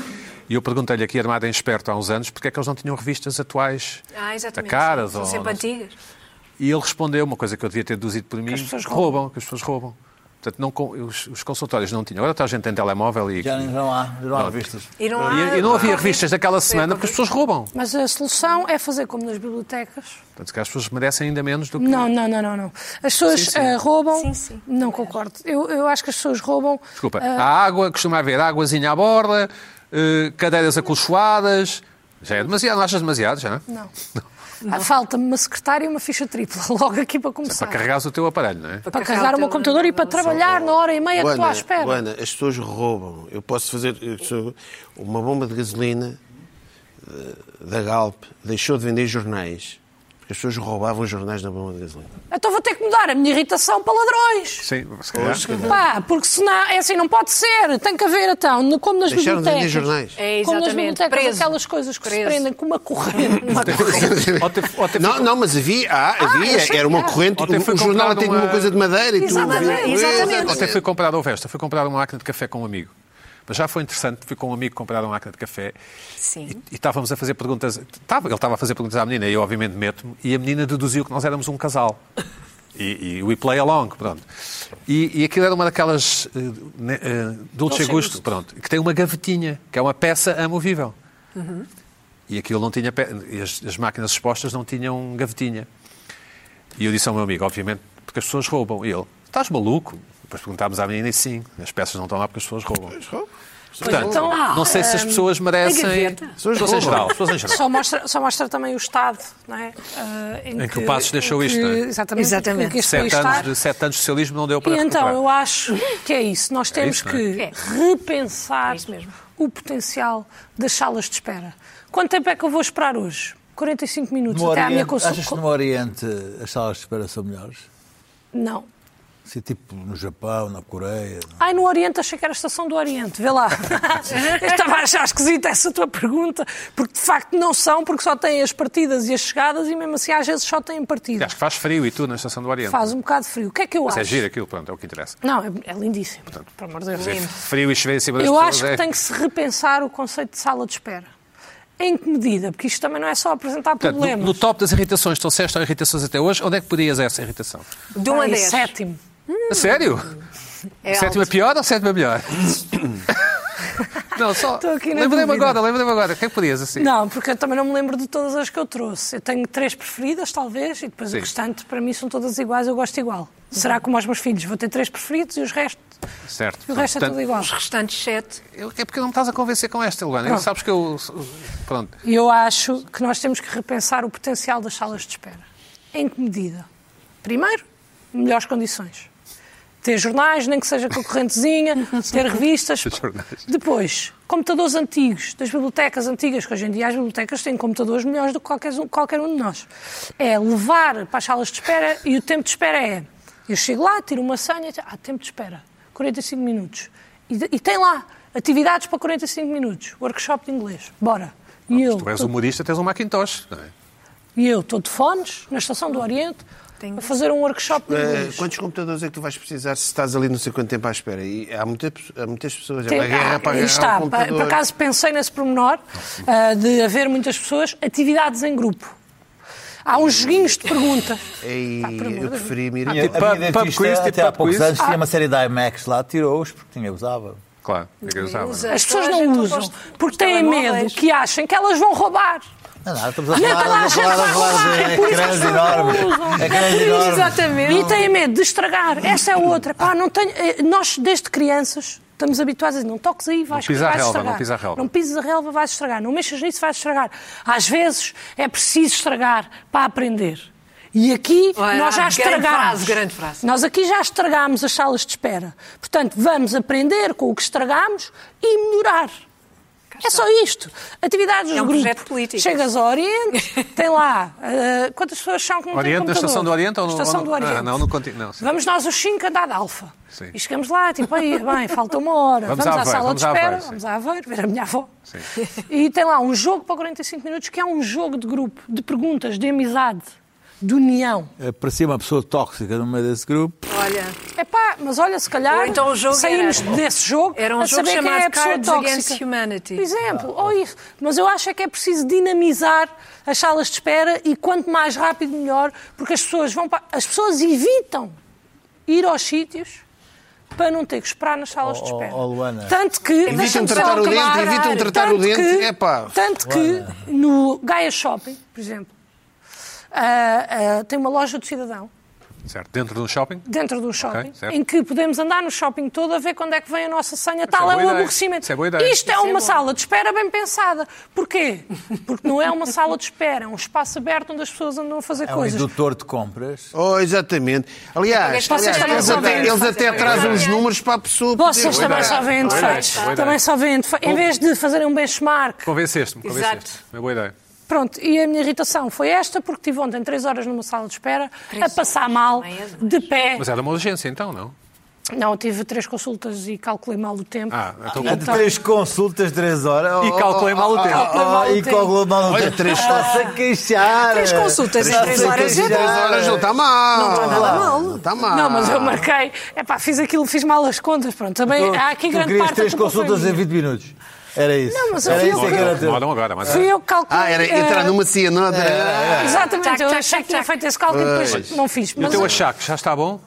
e eu perguntei-lhe aqui, armado em esperto há uns anos, porque é que eles não tinham revistas atuais Ah, caras. São ou, sempre antigas. E ele respondeu uma coisa que eu devia ter deduzido por mim, as pessoas que roubam, que as pessoas roubam. Portanto, não, os, os consultórios não tinham. Agora toda a gente tem telemóvel e... Já não há, já não há revistas. E não, há, E, e não havia revistas daquela semana porque as pessoas roubam. Mas a solução é fazer como nas bibliotecas. Portanto, se calhar as pessoas merecem ainda menos do que... Não, não, não, não. não. As pessoas Sim, sim. eh, roubam. Sim, sim. Não concordo. Eu, eu acho que as pessoas roubam. Desculpa, eh, a água, costuma haver águazinha à borda, eh, cadeiras acolchoadas... Já é demasiado, não achas demasiado, já? Não. Ah, Falta-me uma secretária e uma ficha tripla, logo aqui para começar. Para carregares o teu aparelho, não é? Para carregar o meu computador e para trabalhar na hora e meia que estou à espera. Luana, as pessoas roubam. Eu posso fazer eu uma bomba de gasolina eh, da Galp deixou de vender jornais porque as pessoas roubavam jornais na bomba de gasolina. Então vou ter que mudar a minha irritação para ladrões. Sim, se calhar. Pois, se calhar. Pá, porque senão, é assim, não pode ser. Tem que haver, então, como nas Deixaram de bibliotecas. jornais. É, como nas bibliotecas, Preso. aquelas coisas que se Preso. prendem com uma corrente. Ou ter- Não, não, mas havia, ah, havia, eu sei era uma corrente, o, foi o jornal tinha uma uma- coisa de madeira e tudo. Exatamente, havia- exatamente. Ontem fui comprar ao Vesta, fui comprar uma máquina de café com um amigo. Mas já foi interessante, fui com um amigo comprar uma máquina de café Sim. e, e estávamos a fazer perguntas. Estava, ele estava a fazer perguntas à menina e eu, obviamente, meto-me. E a menina deduziu que nós éramos um casal. E, e we play along, pronto. E, e aquilo era uma daquelas ne- eh, Dolce Gusto, pronto, que tem uma gavetinha, que é uma peça amovível. E aquilo não tinha. As, as máquinas expostas não tinham gavetinha. E eu disse ao meu amigo, obviamente, porque as pessoas roubam. E ele, estás maluco? Depois perguntámos à menina e sim, as peças não estão lá porque as pessoas roubam. Portanto, então, não sei se as pessoas merecem. As pessoas em geral. as pessoas em geral. Só mostra, só mostra também o Estado, não é? Ah, Em que o Passos deixou em isto, não é? Exatamente. Exatamente. Que Sete anos, de, sete anos de socialismo não deu para E então, eu acho que é isso. Nós temos isso, não é? que É. repensar É isso mesmo. o potencial das salas de espera. Quanto tempo é que eu vou esperar hoje? 45 minutos No até à minha Oriente, achas que consulta. no Oriente as salas de espera são melhores? Não. Assim, tipo no Japão, na Coreia. Ai, no Oriente achei que era a estação do Oriente. Vê lá. Eu estava a achar esquisita essa tua pergunta, porque de facto não são, porque só têm as partidas e as chegadas e mesmo assim às vezes só têm partidas. Acho que faz frio e tudo na Estação do Oriente. Faz um bocado de frio. O que é que eu Mas acho? é giro aquilo, pronto, é o que interessa. Não, é, é lindíssimo. Pelo amor de Deus. Frio e chover em cima das Eu pessoas acho que é... tem que se repensar o conceito de sala de espera. Em que medida? Porque isto também não é só apresentar Portanto, no, problemas. no top das irritações, estão sextas irritações até hoje, onde é que podias essa irritação? De 1 a Ai, 10. Sétimo. A sério? É sétima alto. pior ou sétima melhor? não, só. Estou aqui na Lembrei-me agora, lembrei-me agora. O que é que podias assim? Não, porque eu também não me lembro de todas as que eu trouxe. Eu tenho três preferidas, talvez, e depois Sim. o restante, para mim, são todas iguais, eu gosto igual. Será como aos meus filhos? Vou ter três preferidos e os restos, Certo. e o resto é Portanto, tudo igual. Os restantes sete. eu- É porque não me estás a convencer com esta, Luana. Pronto. Sabes que eu. Pronto. Eu acho que nós temos que repensar o potencial das salas de espera. Em que medida? Primeiro, melhores condições. Ter jornais, nem que seja com a correntezinha, ter revistas. Depois, computadores antigos, das bibliotecas antigas, que hoje em dia as bibliotecas têm computadores melhores do que qualquer, um- qualquer um de nós. É levar para as salas de espera e o tempo de espera é. Eu chego lá, tiro uma senha, ah, tempo de espera, 45 minutos. E, e tem lá atividades para 45 minutos, workshop de inglês, bora. E eu, Tu és tô- humorista, tens um Macintosh. Não é? e eu estou de fones, na Estação do Oriente, Tenho- a fazer um workshop de Eh, luz. quantos computadores é que tu vais precisar se estás ali não sei quanto tempo à espera? E há, muita- há muitas pessoas. É Tem- uma guerra ah, para está, o por, acaso pensei nesse pormenor ah, de haver muitas pessoas, atividades em grupo. Há uns joguinhos de pergunta. Ei, Pá, por amor eu de preferia me ir. A minha, tipo a minha pub- pub dentista, quiz, tipo até há poucos anos, tinha uma série da IMAX lá, tirou-os porque ninguém usava. Claro, ninguém usava. é? As pessoas não usam porque têm medo que achem que elas vão roubar. Não, não, estamos a Não, falar, está lá, a falar, a falar de É por isso que ecrãs enormes. não enormes. Exatamente. E têm medo de estragar. Essa é outra. Pá, não tenho... eh, Nós, desde crianças, estamos habituados a dizer não toques aí, vais, pisa a vais relva, estragar. não pisa a relva. Não pises a relva, vais estragar. Não mexas nisso, vais estragar. Às vezes é preciso estragar para aprender. E aqui Olha, nós já grande estragámos. frase, grande frase. Nós aqui já estragámos as salas de espera. Portanto, vamos aprender com o que estragámos e melhorar. É só isto. Atividades É de um grupo. projeto político. Chegas ao Oriente, tem lá. eh, quantas pessoas são que não Oriente, estação do Oriente ou no- Estação ou no- do Oriente. Ah, não, no conti- não, sim. Vamos nós os cinco andar de alfa. Sim. E chegamos lá, tipo, aí, bem, falta uma hora. Vamos Vamos, a à sala vamos de a espera, sim. vamos a Aveiro, ver a minha avó. Sim. E tem lá um jogo para 45 minutos que é um jogo de grupo, de perguntas, de amizade, de união. Parecia uma pessoa tóxica no meio desse grupo. Olha, Epá, mas olha, se calhar Ou então o jogo saímos era- desse jogo era um a jogo saber quem chamado é a pessoa Cards tóxica. Against Humanity. Por exemplo, ou isso. Mas eu acho é que é preciso dinamizar as salas de espera e quanto mais rápido melhor, porque as pessoas vão para... as pessoas evitam ir aos sítios para não ter que esperar nas salas de Oh, oh, espera. oh, Luana. Tanto que Evitam tratar o dente, evitam tratar o Tanto dente, que- epá. Tanto que no Gaia Shopping, por exemplo, ah, ah, tem uma loja do cidadão Certo. Dentro de um shopping? dentro do shopping, certo. em que podemos andar no shopping todo a ver quando é que vem a nossa senha. é Tal é, o ideia. aborrecimento. Isso é boa ideia. Isto é Isso é uma bom. sala de espera bem pensada. Porquê? Porque não é uma sala de espera, é um espaço aberto onde as pessoas andam a fazer É um coisas. indutor de compras. Oh, exatamente. Aliás, aliás, eles até, eles até trazem os números para a pessoa. Vocês poder- também só ideia. defeitos. Também só veem defeitos. Em vez de fazerem um benchmark. Convenceste-me, convenceste. Exato. É uma boa ideia. Pronto, e a minha irritação foi esta, porque tive ontem três horas numa sala de espera, a passar mal, é de pé. Mas era uma urgência, então, não? Não, tive três consultas e calculei mal o tempo. Ah, então... De três consultas, três horas. E calculei mal o tempo. Calculei mal o Oh, e tempo. calculei mal o Olha, tempo. três Está-se a queixar. Três consultas em Está-se três a horas é. Três horas não está mal. Não está nada mal. Não está mal. Não, mas eu marquei. Epá, fiz aquilo, fiz mal as contas. Pronto, também Tu- há aqui tu grande parte três consultas em minha. 20 minutos. Era isso. Não, mas eu Era fui isso eu é que que- era teu. Demoram agora, mas... Fui eu que calculei. Ah, era eh, entrar numa cia, não Exatamente, Tac, eu tac, achei tac, que tinha tac. feito esse cálculo e depois não fiz. E o Mas teu eu- achaque já está bom?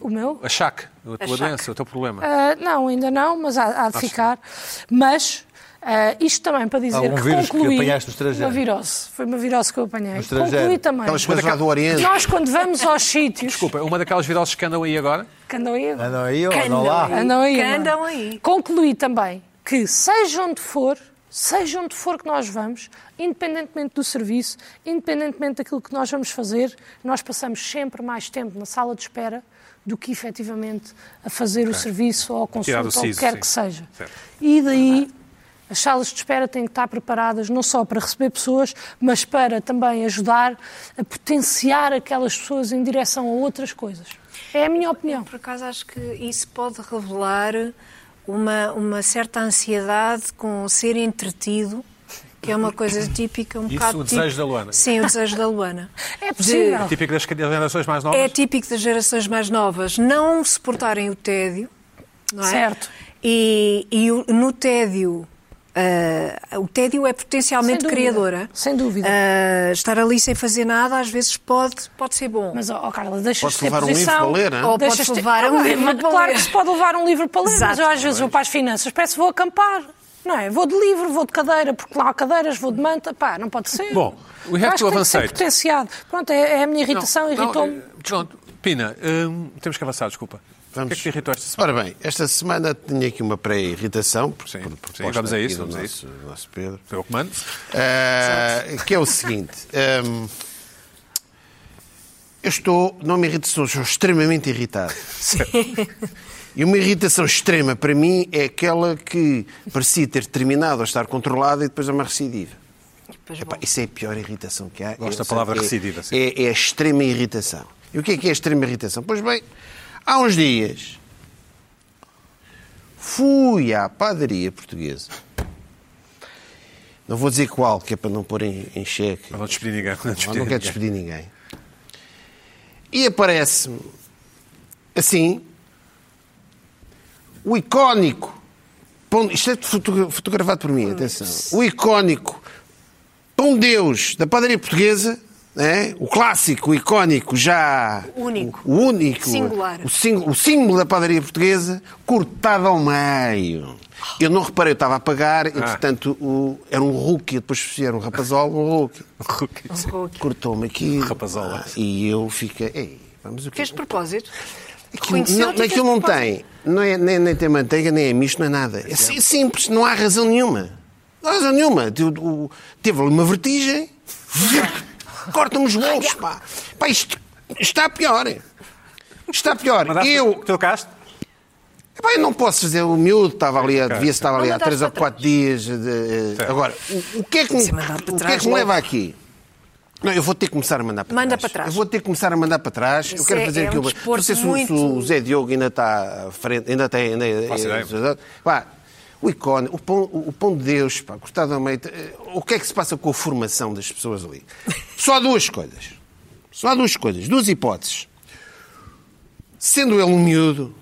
o meu? Achaque, a tua Achaque. doença, o teu problema. Ah, não, ainda não, mas há, há de ficar. Mas ah, isto também para dizer Algum que vírus que concluí estrangeiro? uma virose. Foi uma virose que eu apanhei. Concluí também. Aquelas coisas lá do Oriente. Nós, quando vamos aos sítios. Desculpa, uma daquelas viroses que andam aí agora? Que andam aí agora. Andam aí ou Que andam lá? Andam aí. Que não é? andam aí. Concluí também que, seja onde for, seja onde for que nós vamos, independentemente do serviço, independentemente daquilo que nós vamos fazer, nós passamos sempre mais tempo na sala de espera do que efetivamente a fazer o serviço ou a consulta do ou o que quer sim. que seja. Certo. E daí. As salas de espera têm que estar preparadas não só para receber pessoas, mas para também ajudar a potenciar aquelas pessoas em direção a outras coisas. É a minha opinião. Por acaso acho que isso pode revelar uma, uma certa ansiedade com o ser entretido, que é uma coisa típica, um Isso, bocado o desejo típico- da Luana. Sim, o desejo da Luana. É possível. Típico das gerações mais novas? É típico das gerações mais novas não suportarem o tédio, não é? Certo. E, e no tédio, ah, o tédio é potencialmente Sem dúvida. criadora. Sem dúvida. Ah, estar ali sem fazer nada às vezes pode, pode ser bom. Mas, ó, ó, Carla, deixas Podes de ter levar um posição. livro para ler, não é? Ou podes levar Ah, um livro mas para Claro ler. que se pode levar um livro para ler, mas Exato. eu às vezes vou para as finanças, parece que vou acampar. Não é? Vou de livro, vou de cadeira, porque lá há cadeiras, vou de manta. Pá, não pode ser. Bom, we have to acho que tem potenciado. Pronto, é, é a minha irritação, irritou-me. Pronto, Pina, hum, temos que avançar, desculpa. O que é que te irritou esta semana? Ora bem, esta semana tinha aqui uma pré-irritação. por- Sim, por sim, vamos a isso, do vamos a nosso, nosso Pedro. Foi eu que mando. Ah, que é o seguinte. ahm, eu estou, não me irrito, estou, estou extremamente irritado. E uma irritação extrema para mim é aquela que parecia ter terminado a estar controlada e depois é uma recidiva. Epá, isso é a pior irritação que há. Gosto da palavra é- recidiva, sim. É, é a extrema irritação. E o que é que é a extrema irritação? Pois bem, há uns dias fui à padaria portuguesa Não vou dizer qual, que é para não pôr em, em xeque. Não vou despedir ninguém. Não, Não, despedir não quero despedir ninguém. E aparece-me, assim, o icónico. pão- Isto é fotogra- fotografado por mim, atenção. O icónico Pão Deus da padaria portuguesa, né? o clássico, o icónico, já. Único. O, único. Singular. O, sim- o símbolo da padaria portuguesa, cortado ao meio. Eu não reparei, eu estava a pagar, entretanto, o, era um rookie, depois era um rapazol, um rookie. Sim. Cortou-me aqui. Rapazola. Ah, E eu fiquei. Ei, vamos o quê? Fez de propósito. Aquilo, não, aquilo não tem. Não é, nem, nem tem manteiga, nem é misto, não é nada. É sim- simples, não há razão nenhuma. Não há razão nenhuma. Teve, o- teve ali uma vertigem. Corta-me os bolos, pá. Pá, isto está pior. Está pior. Mandaste Eu, casto? Epá, eu não posso fazer o miúdo, estava ali, a- devia estava ali há três ou mandaste quatro dias. de- agora, o, o que é que, me- o que, é que me leva aqui? Não, eu vou ter que começar a mandar para Manda trás. para trás. Eu vou ter que começar a mandar para trás. eu Isso quero é- fazer é aqui um Não sei se, o- muito- se o Zé Diogo ainda está à frente, ainda tem. Ainda. Pá, o icone, o pão, o pão de Deus, pá, cortado ao meio. eh, O que é que se passa com a formação das pessoas ali? Só há duas coisas. Só há duas coisas, duas hipóteses. Sendo ele um miúdo,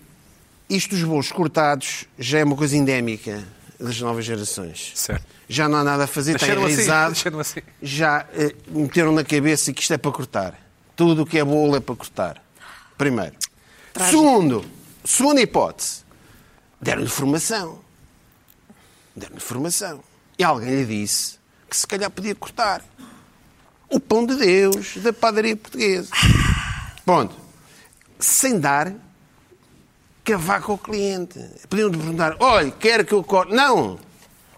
isto dos bolos cortados já é uma coisa endémica das novas gerações. Certo. Já não há nada a fazer, está assim, enraizado. nasceram assim. Já eh, meteram na cabeça que isto é para cortar. Tudo o que é bolo é para cortar. Primeiro. Segundo, segunda hipótese. Deram-lhe formação. Deram-lhe formação. E alguém lhe disse que se calhar podia cortar. O pão de Deus da padaria portuguesa. Ponto. Sem dar cavaco ao cliente. Podiam-lhe perguntar, olha, quer que eu corte? Não!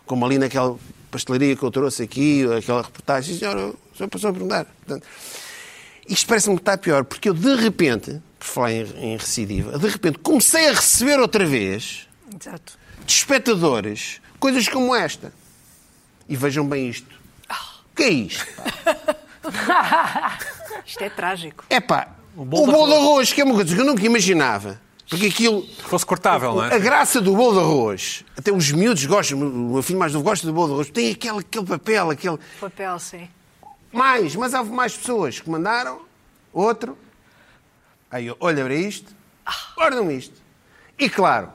Como ali naquela pastelaria que eu trouxe aqui, aquela reportagem, Sim, senhor, o senhor passou a perguntar. Portanto, isto parece-me que está pior, porque eu de repente, por falar em, em recidiva, de repente comecei a receber outra vez Exato. de espectadores coisas como esta. E vejam bem isto. O que é isto? Isto é trágico. É pá, o bolo bolo, de arroz, que é uma coisa que eu nunca imaginava. Porque aquilo. Que fosse cortável, não A é? graça do bolo de arroz, até os miúdos gostam, o meu filho mais novo gosta do bolo de arroz, tem aquele, aquele papel, aquele. Papel, sim. Mais, mas houve mais pessoas que mandaram, outro. Aí eu, olha para isto, guardam isto. E claro,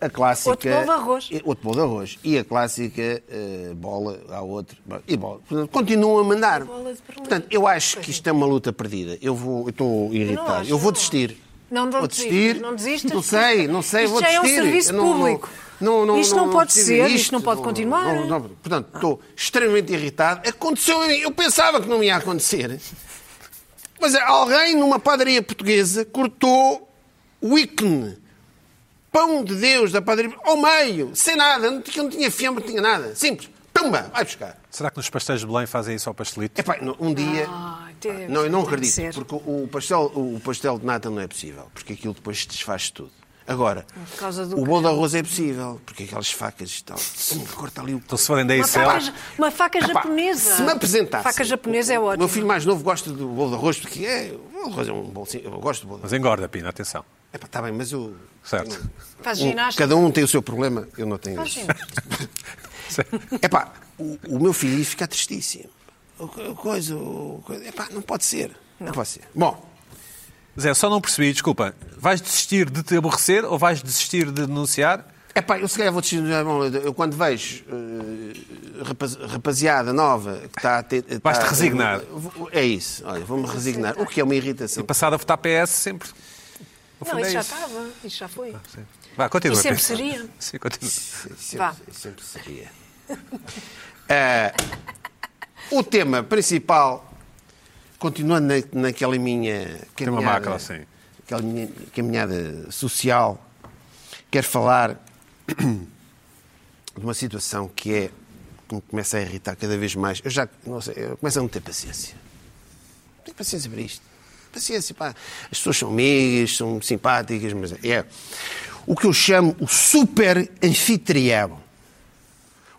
a, clássica. Outro bolo de arroz. e- Outro bolo de arroz. E a clássica eh, bola, há outro. E bola. Portanto, continuam a mandar. bola de Berlim. Portanto, eu acho que isto é uma luta perdida. Eu vou, eu estou irritado. eu vou não. desistir. Não, não vou desistir. não desistas. Não sei, não sei, Isto vou já é um desistir. serviço não- público. Não, não, Isto não pode decido ser, isto não pode continuar. não- não- portanto, estou extremamente irritado. Aconteceu. Eu pensava que não ia acontecer. Mas alguém numa padaria portuguesa cortou o ícone. Pão de Deus da padaria ao meio, sem nada. Não, tinha- não tinha fiambre, não tinha nada. Simples. Pumba, vai buscar. Será que nos pastéis de Belém fazem isso ao pastelito? Epá, no- um dia. Ah, deve- não, eu não acredito. Porque o pastel, o pastel de nata não é possível. Porque aquilo depois desfaz tudo. Agora, Por causa do o bolo de arroz é possível. Porque aquelas facas e tal. Corta ali o. Então se forem da Uma faca, uma faca Epá, japonesa. Se me apresentasse. Faca japonesa é O ótimo. meu filho mais novo gosta do bolo de arroz porque é. O bolo de arroz é um bolo. Eu gosto do bolo de arroz. mas engorda, Pina, atenção. Epá, está bem, mas eu. Certo. Faz um- ginástica. cada um tem o seu problema, eu não tenho Faz isso. Epá, o, o meu filho ia ficar tristíssimo. O o coisa, o coisa. Epá, não pode ser. Não, pode ser. Bom, Zé, só não percebi, desculpa. Vais desistir de te aborrecer ou vais desistir de denunciar? epá, eu se calhar vou desistir. Bom, Eu quando vejo eh, rapaz- rapaziada nova que está a ter. Vais-te resignar. É isso, olha, vou-me resignar. O que é uma irritação. E passar a votar PS sempre. Não, isso é já isso. estava. Isso já foi. Sim. Vá, continua. E sempre seria. Sim, continua. Sempre, Vá. sempre seria. Eh, o tema principal, continuando na, naquela minha Tema macro, sim. aquela minha caminhada social, quero falar de uma situação que é que me começa a irritar cada vez mais. Eu já não sei, eu começo a não ter paciência. Não tenho paciência para isto. Paciência, pá. As pessoas são amigas, são simpáticas, mas é o que eu chamo o super anfitrião.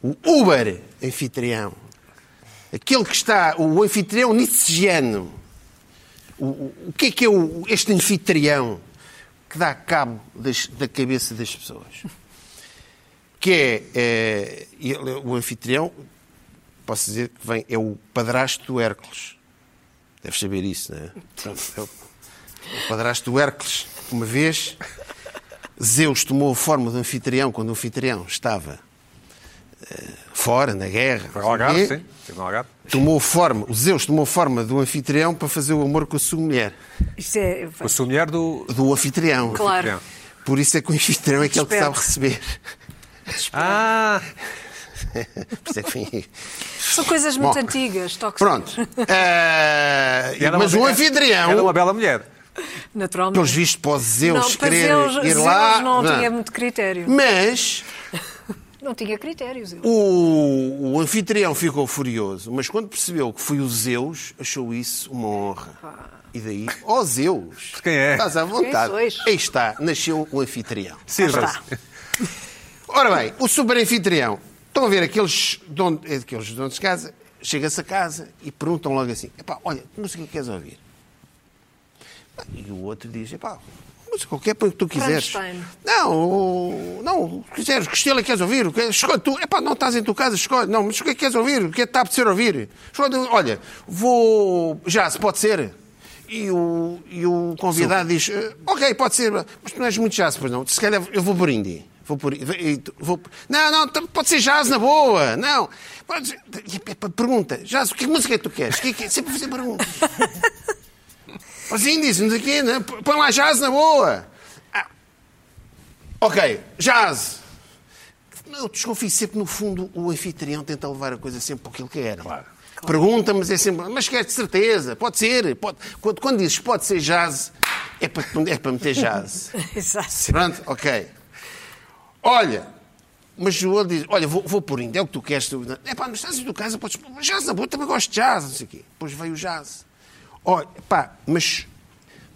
O Uber anfitrião. Aquele que está, o anfitrião nietzscheano. O, o, o que é que é o- este anfitrião que dá cabo das- da cabeça das pessoas? que é, é, ele- o anfitrião, posso dizer que vem, é o padrasto do Hércules. Deves saber isso, não é? É o, padrasto do Hércules. Uma vez, Zeus tomou a forma do anfitrião quando o anfitrião estava eh, fora, na guerra. Foi Algarve, sim. No Algarve. Tomou forma, o Zeus tomou forma do anfitrião para fazer o amor com a sua mulher, Isto é. Com a sua mulher do... do anfitrião. Claro. anfitrião. Por isso é que o anfitrião é aquele que sabe receber. Ah! Por isso é que São coisas muito Bom, antigas, tóxicas. Pronto. Era mas o anfitrião, Era uma bela mulher. Naturalmente. pelos vistos, pode Zeus não, para querer Zeus, ir Zeus lá. não, não. tinha muito critério. Mas Não tinha critério, Zeus. o, o anfitrião ficou furioso, mas quando percebeu que foi o Zeus, achou isso uma honra. E daí, ó Zeus, quem é? estás à vontade. Aí está, nasceu o anfitrião. Sirva-se. Ora bem, o super anfitrião. Estão a ver aqueles donos, aqueles donos de casa, chega-se a casa e perguntam logo assim: Epá, olha, que música queres ouvir? E o outro diz: Epá, música qualquer para o que tu quiseres. Não, não, o que quiseres, que estilo é que queres ouvir? O que- Escolhe tu. Epá, não estás em tua casa, escolhe. Não, mas o que é que queres ouvir? O que é que está a apetecer ouvir? Escolhe, olha, vou. Já, se pode ser. E o, e o convidado diz: "Eh, Ok, pode ser, mas tu não és muito jazz, pois não. Se calhar eu vou por indie. Vou por, vou, não, não, pode ser jazz na boa. Não. Pode pergunta: Jazz, que música é que tu queres? Que, que, sempre fazer perguntas. Os índios, não sei o quê, né? põe lá jazz na boa. Ah, ok, jazz. Eu desconfio sempre, no fundo, o anfitrião tenta levar a coisa sempre para aquilo que era. Claro. Pergunta, mas é sempre. Mas quer de certeza, pode ser. Pode, quando, quando dizes pode ser jazz, é para, é para meter jazz. Exato. Pronto, ok. Olha, mas o outro diz: Olha, vou, vou por índio, é o que tu queres. Tu... É pá, mas estás em tua casa, podes. Mas Jazz na boa, também gosto de jazz, não sei o quê. Depois veio o jazz. Olha, pá, mas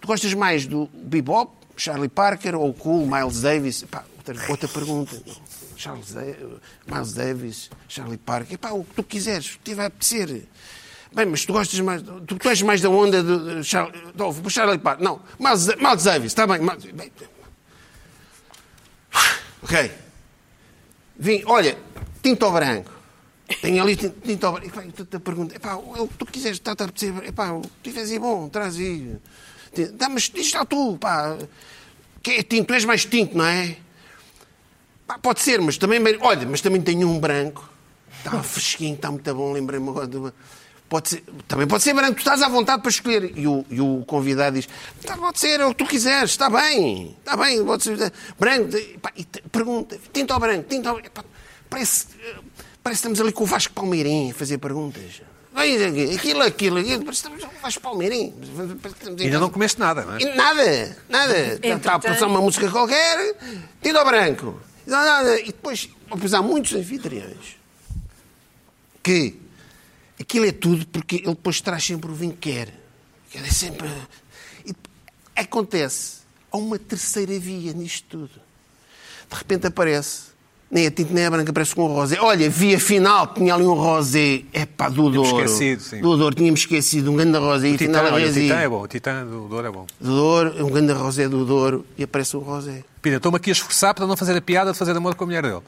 tu gostas mais do bebop, Charlie Parker ou cool, Miles Davis? Pá, outra, outra pergunta. Charles Da- Miles Davis, Charlie Parker, pá, o que tu quiseres, o que tiver a apetecer. Bem, mas tu gostas mais. Tu, tu és mais da onda de Charlie, do Charlie Parker. Não, Miles, Miles Davis, está bem. Miles- bem, Ok. Vim, olha, tinto branco. Tenho ali tinto, branco. Epá, eu te pergunto, epá, o que tu quiseres, está a apetecer, epá, o que tiveres aí bom, traz aí. Dá, mas diz lá tu, pá. Que é tinto, tu és mais tinto, não é? Pá, pode ser, mas também, olha, mas também tenho um branco. Está fresquinho, está muito bom, lembrei-me agora uma... Pode ser, também pode ser branco, tu estás à vontade para escolher. E o, e o convidado diz: tá, pode ser, é o que tu quiseres, está bem, está bem, pode ser branco. Pá, e te- pergunta: tinta ao branco, tinta ao branco. Parece, eh, parece que estamos ali com o Vasco Palmeirim a fazer perguntas. Vem aqui, aquilo, aquilo, aquilo, parece que estamos com o Vasco Palmeirim. Ainda não comeste nada, não é? Nada, nada. Está a passar uma música qualquer, tinta ao branco. Nada. E depois, depois há muitos anfitriões que aquilo é tudo porque ele depois traz sempre o vinho que quer. É sempre. E acontece. Há uma terceira via nisto tudo. De repente aparece. Nem a tinta nem a branca, aparece com um rosé. Olha, vi afinal que tinha ali um rosé. É pá, do Tínhamos Douro. esquecido, sim. Do Douro, tínhamos esquecido. Um grande rosé. O E Titã, olha, o rosé. Titã é bom. O Titã do Douro é bom. Do Douro, um grande rosé do Douro. E aparece o rosé. Pina, estou-me aqui a esforçar para não fazer a piada de fazer amor com a mulher dele.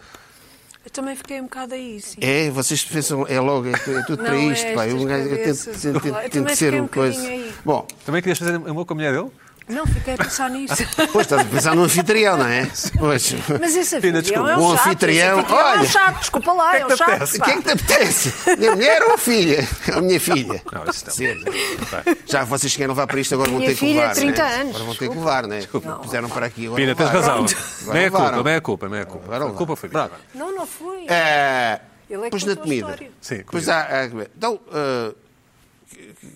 Eu também fiquei um bocado aí, sim. É, vocês pensam, é logo, é, é tudo para é isto. Eu, estas um gajo- eu tento, tento- eu tento também ser fiquei um uma coisa. aí. Bom, Também querias fazer amor com a mulher dele? Não, fiquei a pensar nisso. Pois estás a pensar no anfitrião, não é? Pois. Mas esse Pina, anfitrião desculpa. é um O chato. esse anfitrião, anfitrião é um olha. chato, desculpa lá, é um chato. O que é que te apetece? Minha mulher ou a filha? A minha filha. Não, isso não. Sim. Já vocês querem levar para isto, agora vão Minha ter que filha, levar. 30 né? anos, Agora vão ter que desculpa. levar, né? Puseram para aqui. Pina, tens razão. Bem a culpa, bem a culpa, bem a culpa. Agora A culpa foi minha. Não, não fui. É, Ele é que Depois na comida. Sim, Depois há, há- então, ah,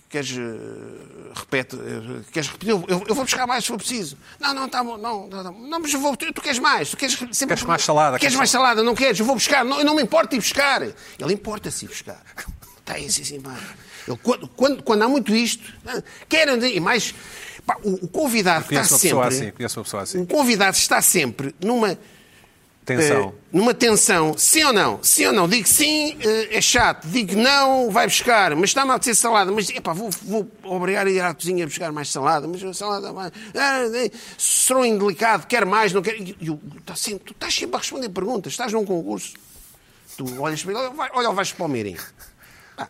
queres. ah, repete. ah, queres repetir? Eu, eu- vou buscar mais se for preciso. Não, não, tá bom. Não, não, não, não mas eu vou, tu, tu queres mais. Tu queres sempre. Queres mais salada, Queres queres mais salada? Não queres? Eu vou buscar. Não, eu não me importo ir buscar. Ele importa-se ir buscar. Está aí, assim. Ele, quando, quando, quando há muito isto, ah, querem. E mais. pá, o, o convidado está sempre. assim, conheço uma pessoa assim. O convidado está sempre numa. Tensão. Eh, numa tensão, sim ou não? Sim ou não? Digo sim, eh, é chato. Digo não, vai buscar. Mas está-me a dizer salada. Mas, epá, vou, vou obrigar a ir à cozinha a buscar mais salada. Mas a salada vai... Ah, Sou indelicado, quer mais, não quer... E eu, tá sempre, tu estás sempre a responder perguntas. Estás num concurso. Tu olhas para ele, olha, vais para o Mirim. Ah,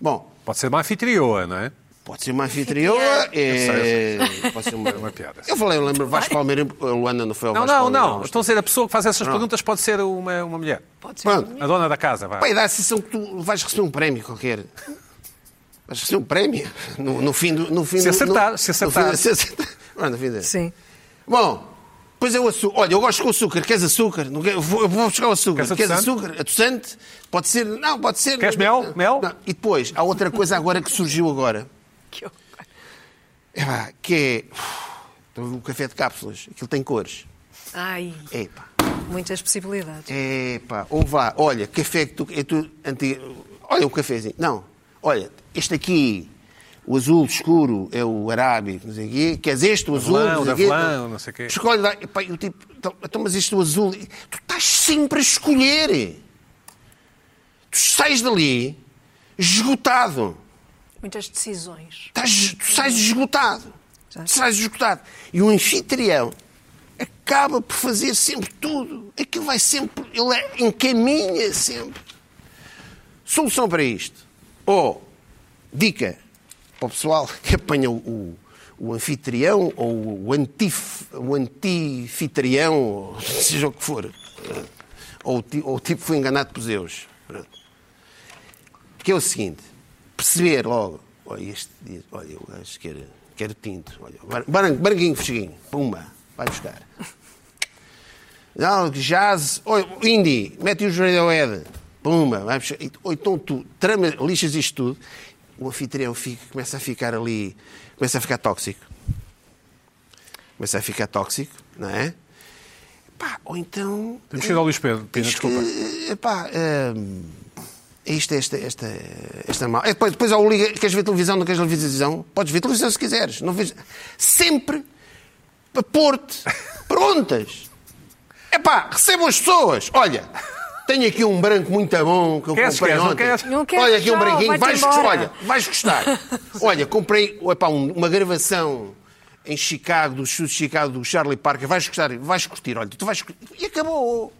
bom, Pode ser uma anfitrioa, não é? Pode ser uma anfitrioa, é... pode ser uma... É uma piada. Eu falei, eu lembro, Vasco Palmeirim, a Luana não foi ao Não, Vasco não, Palmeirim, não. Estou a dizer, a pessoa que faz essas Não. perguntas pode ser uma, uma mulher. Pode ser. Pronto. A dona da casa, vá. Pai, dá a sensação que tu vais receber um prémio qualquer. Vais receber um prémio no, no fim do. No fim Se do- acertar, no- se no fim acertar. do- se acertar. Pronto, no fim Sim. Bom, pois é o açúcar. Olha, eu gosto com açúcar. Queres açúcar? Não eu vou, buscar o açúcar. Queres Queres açúcar? Adoçante? Pode ser. Não, pode ser. Queres mel? Mel? Não. E depois, há outra coisa agora que surgiu agora. Que horror. É pá, que é. Uf, O café de cápsulas. Aquilo tem cores. Ai, É pá. muitas possibilidades. É pá, ou vá, olha, café que tu. É tu anti, olha, um cafezinho. Não, olha, este aqui, o azul escuro, é o arábico, não sei o quê. Queres este, o azul? Não o sei não sei o quê. Escolhe, dá, epá, eu tipo, então, então, mas este o azul. Tu estás sempre a escolher. Tu sais dali esgotado. Muitas decisões. Estás, tu sais esgotado. Tu sais esgotado. E o anfitrião acaba por fazer sempre tudo. Aquilo vai sempre. Ele é- encaminha sempre. Solução para isto. Ou, dica para o pessoal que apanha o, o, o anfitrião ou o, antif, o antifitrião, ou seja o que for. Ou, ou o tipo que foi enganado por Zeus. Que é o seguinte, perceber logo, olha, este, olha, o gajo quer, quer tinto, olha, bar- branco, branquinho, fresquinho, pumba, vai buscar. Não, jazz, olha, indie, mete os Radiohead, pumba, vai buscar. Ou então tu trama, lixas isto tudo, o anfitrião fica, começa a ficar ali, começa a ficar tóxico. Começa a ficar tóxico, não é? Pá, ou então... Temos que ir ao Luís Pedro. Pina, desculpa. que, epá, hum, isto, esta, esta, esta mal. É, Depois, depois há o liga, queres ver televisão, não queres ver televisão? Podes ver televisão se quiseres. Não vês... Sempre para pôr-te prontas. Epá, recebam as pessoas. Olha, tenho aqui um branco muito bom que eu Queres, comprei queres, não ontem. queres? Não quero Olha aqui um branquinho, vai-te vais, embora. olha, vais gostar. Olha, comprei epá, um- uma gravação em Chicago, do estúdio de Chicago, do Charlie Parker. Vais gostar, vais curtir, olha, tu vais curtir. E acabou.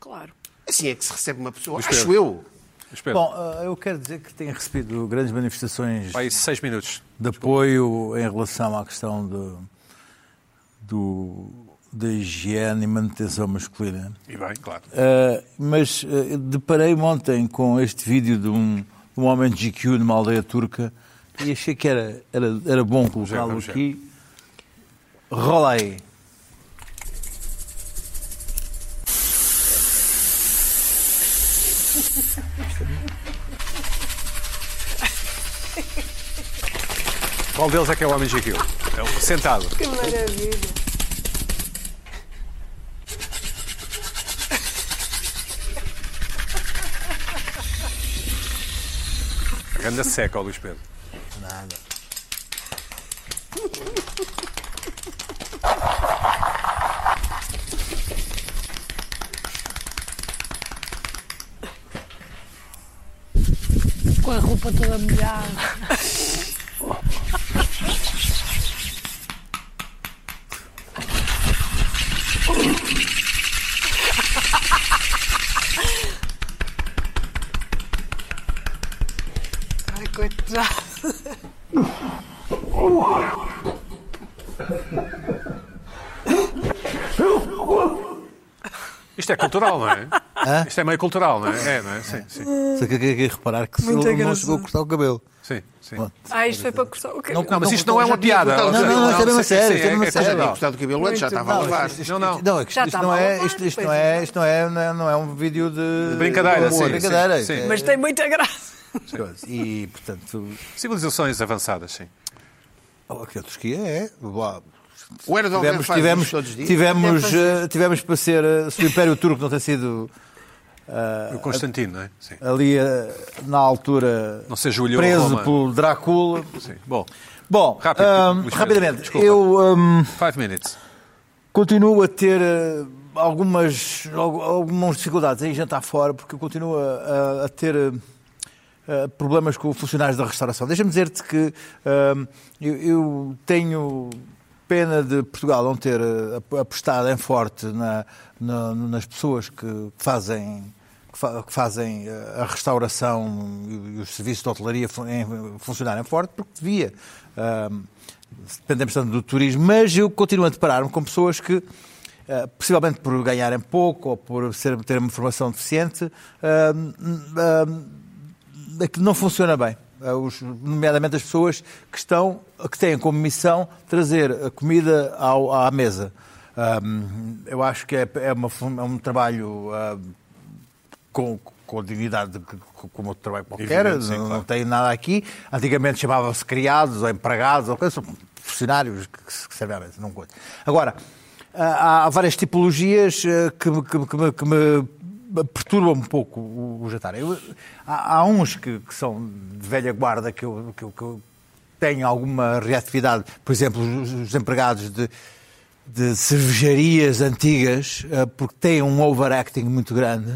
Claro. Assim é que se recebe uma pessoa. Acho eu. Luís Pedro. Bom, eh, eu quero dizer que tenho recebido grandes manifestações Vai, seis minutos. de apoio em relação à questão do, do, da higiene e manutenção masculina. E bem, claro. Uh, mas uh, deparei-me ontem com este vídeo de um, de um homem de GQ numa aldeia turca e achei que era, era, era bom colocá-lo aqui. Rola aí. Qual deles é que é o homem GQ? É o sentado. Que maravilha. Ganda seca, ó Luís Pedro. Nada. Com a roupa toda molhada. coitado. Isto é cultural, não é? Isto é meio cultural, não é? É, não é? Sim, sim. Só que aqui reparar que Muito ele não chegou a cortar o cabelo. sim, sim. Pronto. Ah, isto foi para cortar o cabelo. Não, mas isto não é uma piada. Não, não, não, isto é mesmo sim, sério, isto é mesmo é sério. Já Não. tinha cortado o cabelo antes, já estava a Muito lavar. Não, não. Não, é que Já isto, está não mal é, isto, isto pois não é. é, isto não é, não é, não é um vídeo de Brincadeira, de humor, sim, brincadeira. sim, sim. É- Mas tem muita graça. E, portanto, Civilizações avançadas, sim. aqui a Turquia é. Boa. O Erdogan Tivemos, faz tivemos, todos os dias. tivemos, eh, tivemos para ser. eh, Se o Império Turco não tem sido O Constantino, não é? Sim. ali na altura Não seja preso pelo Drácula. sim. Bom, Bom, Rápido, Pedro, rapidamente, desculpa. eu ahm, five minutes. continuo a ter algumas, algu- algumas dificuldades em jantar fora, porque eu continuo a- a ter eh, problemas com funcionários da restauração. Deixa-me dizer-te que eh, eu, eu tenho pena de Portugal não ter eh, ap- apostado em forte na- na- nas pessoas que fazem que fa- que fazem eh, a restauração e os serviços de hotelaria fun- em- funcionarem forte, porque devia. eh, dependemos tanto do turismo, mas eu continuo a deparar-me com pessoas que, possivelmente por ganharem pouco ou por terem uma formação deficiente, eh, é que não funciona bem. Eh, os- nomeadamente as pessoas que estão, que têm como missão trazer a comida ao- à mesa. Um, eu acho que é, é uma é um trabalho ah, com, com dignidade de- como outro trabalho qualquer, Evidente, sim, não, claro. tem nada aqui. Antigamente chamava-se criados ou empregados, ou coisa, são funcionários que, se- que servem à mesa, não coisa. Agora, há, há várias tipologias eh, que, que que me, perturbam um pouco o, o jantar. Eu- há, há uns que, que são de velha guarda que eu, que que eu tenho alguma reatividade, por exemplo, os, os empregados de, de cervejarias antigas, eh, porque têm um overacting muito grande.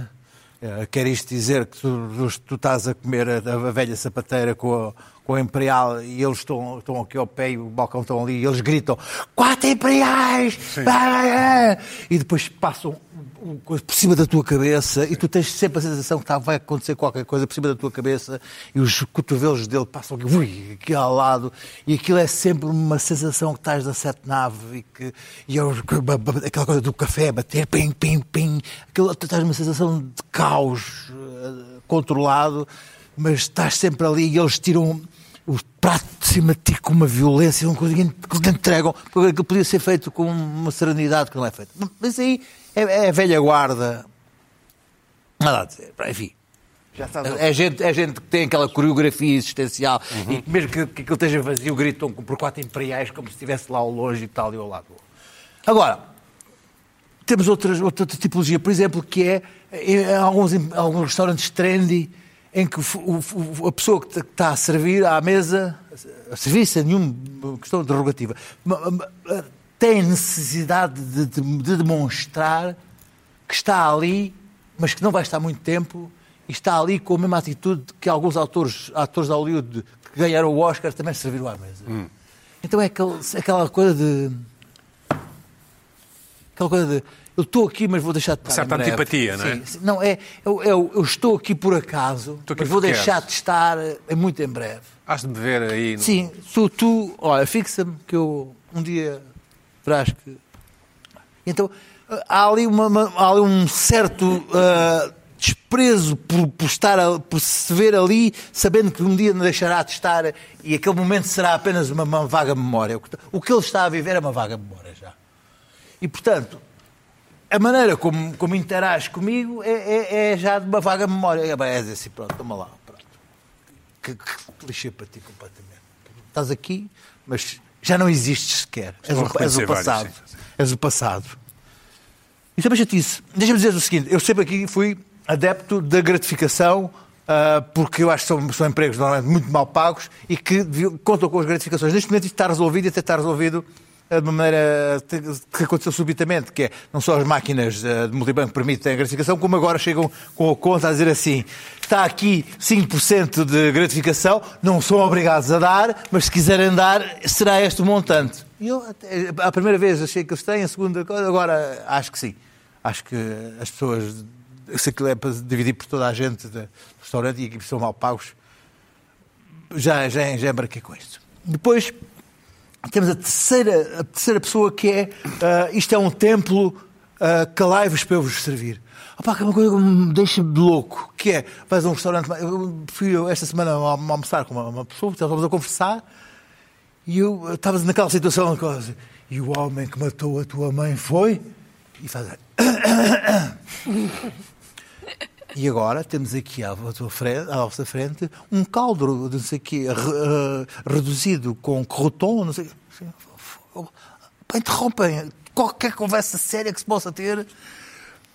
Eh, Quer isto dizer que tu, tu estás a comer a, a velha sapateira com a, com a Imperial e eles estão, estão aqui ao pé e o balcão estão ali e eles gritam quatro Imperiais! Ah!" E depois passam por cima da tua cabeça e tu tens sempre a sensação que tá, vai acontecer qualquer coisa por cima da tua cabeça e os cotovelos dele passam aqui, ui, aqui ao lado e aquilo é sempre uma sensação que estás na sete nave e que e é aquela coisa do café bater, pim, pim, pim, aquilo, tu estás numa sensação de caos eh, controlado, mas estás sempre ali e eles tiram o prato de cima de ti com uma violência, uma coisa que te entregam, porque aquilo podia ser feito com uma serenidade que não é feito. Mas aí é, é a velha guarda. Nada a dizer, enfim. É gente, é gente que tem aquela coreografia existencial e que mesmo que, que aquilo esteja vazio, gritam por quatro imperiais como se estivesse lá ao longe e tal e ao lado. Agora, temos outras, outra tipologia, por exemplo, que é em alguns, em alguns restaurantes trendy em que o o a pessoa que está a servir à mesa, a servir sem nenhuma questão ma- tem necessidade de, de- de demonstrar que está ali, mas que não vai estar muito tempo, e está ali com a mesma atitude que alguns autores, atores de Hollywood que ganharam o Oscar também serviram à mesa. Então é aquele- aquela coisa de. Aquela coisa de. Eu estou aqui, mas vou deixar de estar. certa antipatia, não é? Sim. Não, é. Eu, eu- eu estou aqui por acaso, aqui mas vou deixar queres. de estar eh, muito em breve. Has de me ver aí. no- Sim, tu, tu olha, fixa-me que eu um dia Então, há ali, uma- uma- há ali um certo ah, desprezo por, por estar a- por se ver ali, sabendo que um dia não deixará de estar e aquele momento será apenas uma, uma vaga memória. O que, o que ele está a viver é uma vaga memória já. E portanto, a maneira como, como interage comigo é, é- é já de uma vaga memória. É, bem, é assim, pronto, toma lá, pronto que, que para ti completamente. Estás aqui, mas já não existes sequer. És o, és o passado. vários, sim, És o passado. Isso é bem chatice. Deixa-me dizer o seguinte: eu sempre aqui fui adepto da gratificação, ah, porque eu acho que são, são empregos normalmente muito mal pagos e que deviam- contam com as gratificações. Neste momento isto está resolvido e até está resolvido de uma maneira que aconteceu subitamente, que é não só as máquinas ah, de multibanco permitem a gratificação, como agora chegam com a conta a dizer assim: está aqui 5% de gratificação, não são obrigados a dar, mas se quiserem dar, será este o montante. E eu, a primeira vez achei que eles têm, a segunda agora acho que sim. Acho que as pessoas, se aquilo é para dividir por toda a gente do restaurante e que são mal pagos, já, já, já embarquei com isto. Depois temos a terceira, a terceira pessoa que é ah, isto é um templo, uh, calai-vos para eu vos servir. Opa, que é uma coisa que me deixa de louco, que é, vais a um restaurante, eu fui esta semana a almoçar com uma, uma pessoa, estávamos a conversar, e eu estava naquela situação, coisa, e o homem que matou a tua mãe foi? E faz... E agora temos aqui à vossa frente, à vossa frente um caldo não sei o quê, eh, reduzido com croton, não sei Pá, Interrompem qualquer conversa séria que se possa ter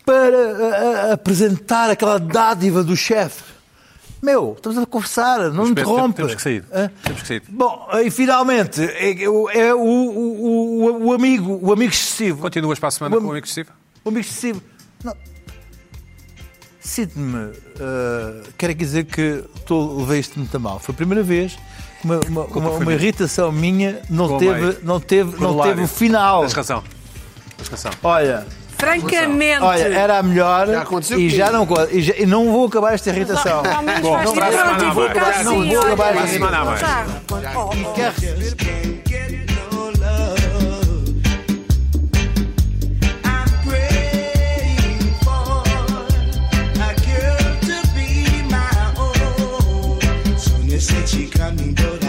para eh, eh, apresentar aquela dádiva do chefe. Meu, estamos a conversar, não interrompe. temos que sair. Temos que sair. Bom, e finalmente, é, é o- o, o, o, o amigo, o amigo excessivo. Continuas para a semana O com o amigo excessivo? O amigo excessivo. Não. Sinto-me. Uh, quero dizer que estou, levei isto muito a mal. Foi a primeira vez que uma, uma, uma, uma irritação minha não teve, não teve, não teve o final. Tens razão. Tens razão. Olha, Francamente. olha, era a melhor Já aconteceu e já não, e, já- e não vou acabar esta irritação. Ao menos Bom, vais para a ter- semana há mais. Prontificar, Não sim, vou acabar Para a semana há mais. Já. Oh, oh. Quer receber ese chica no.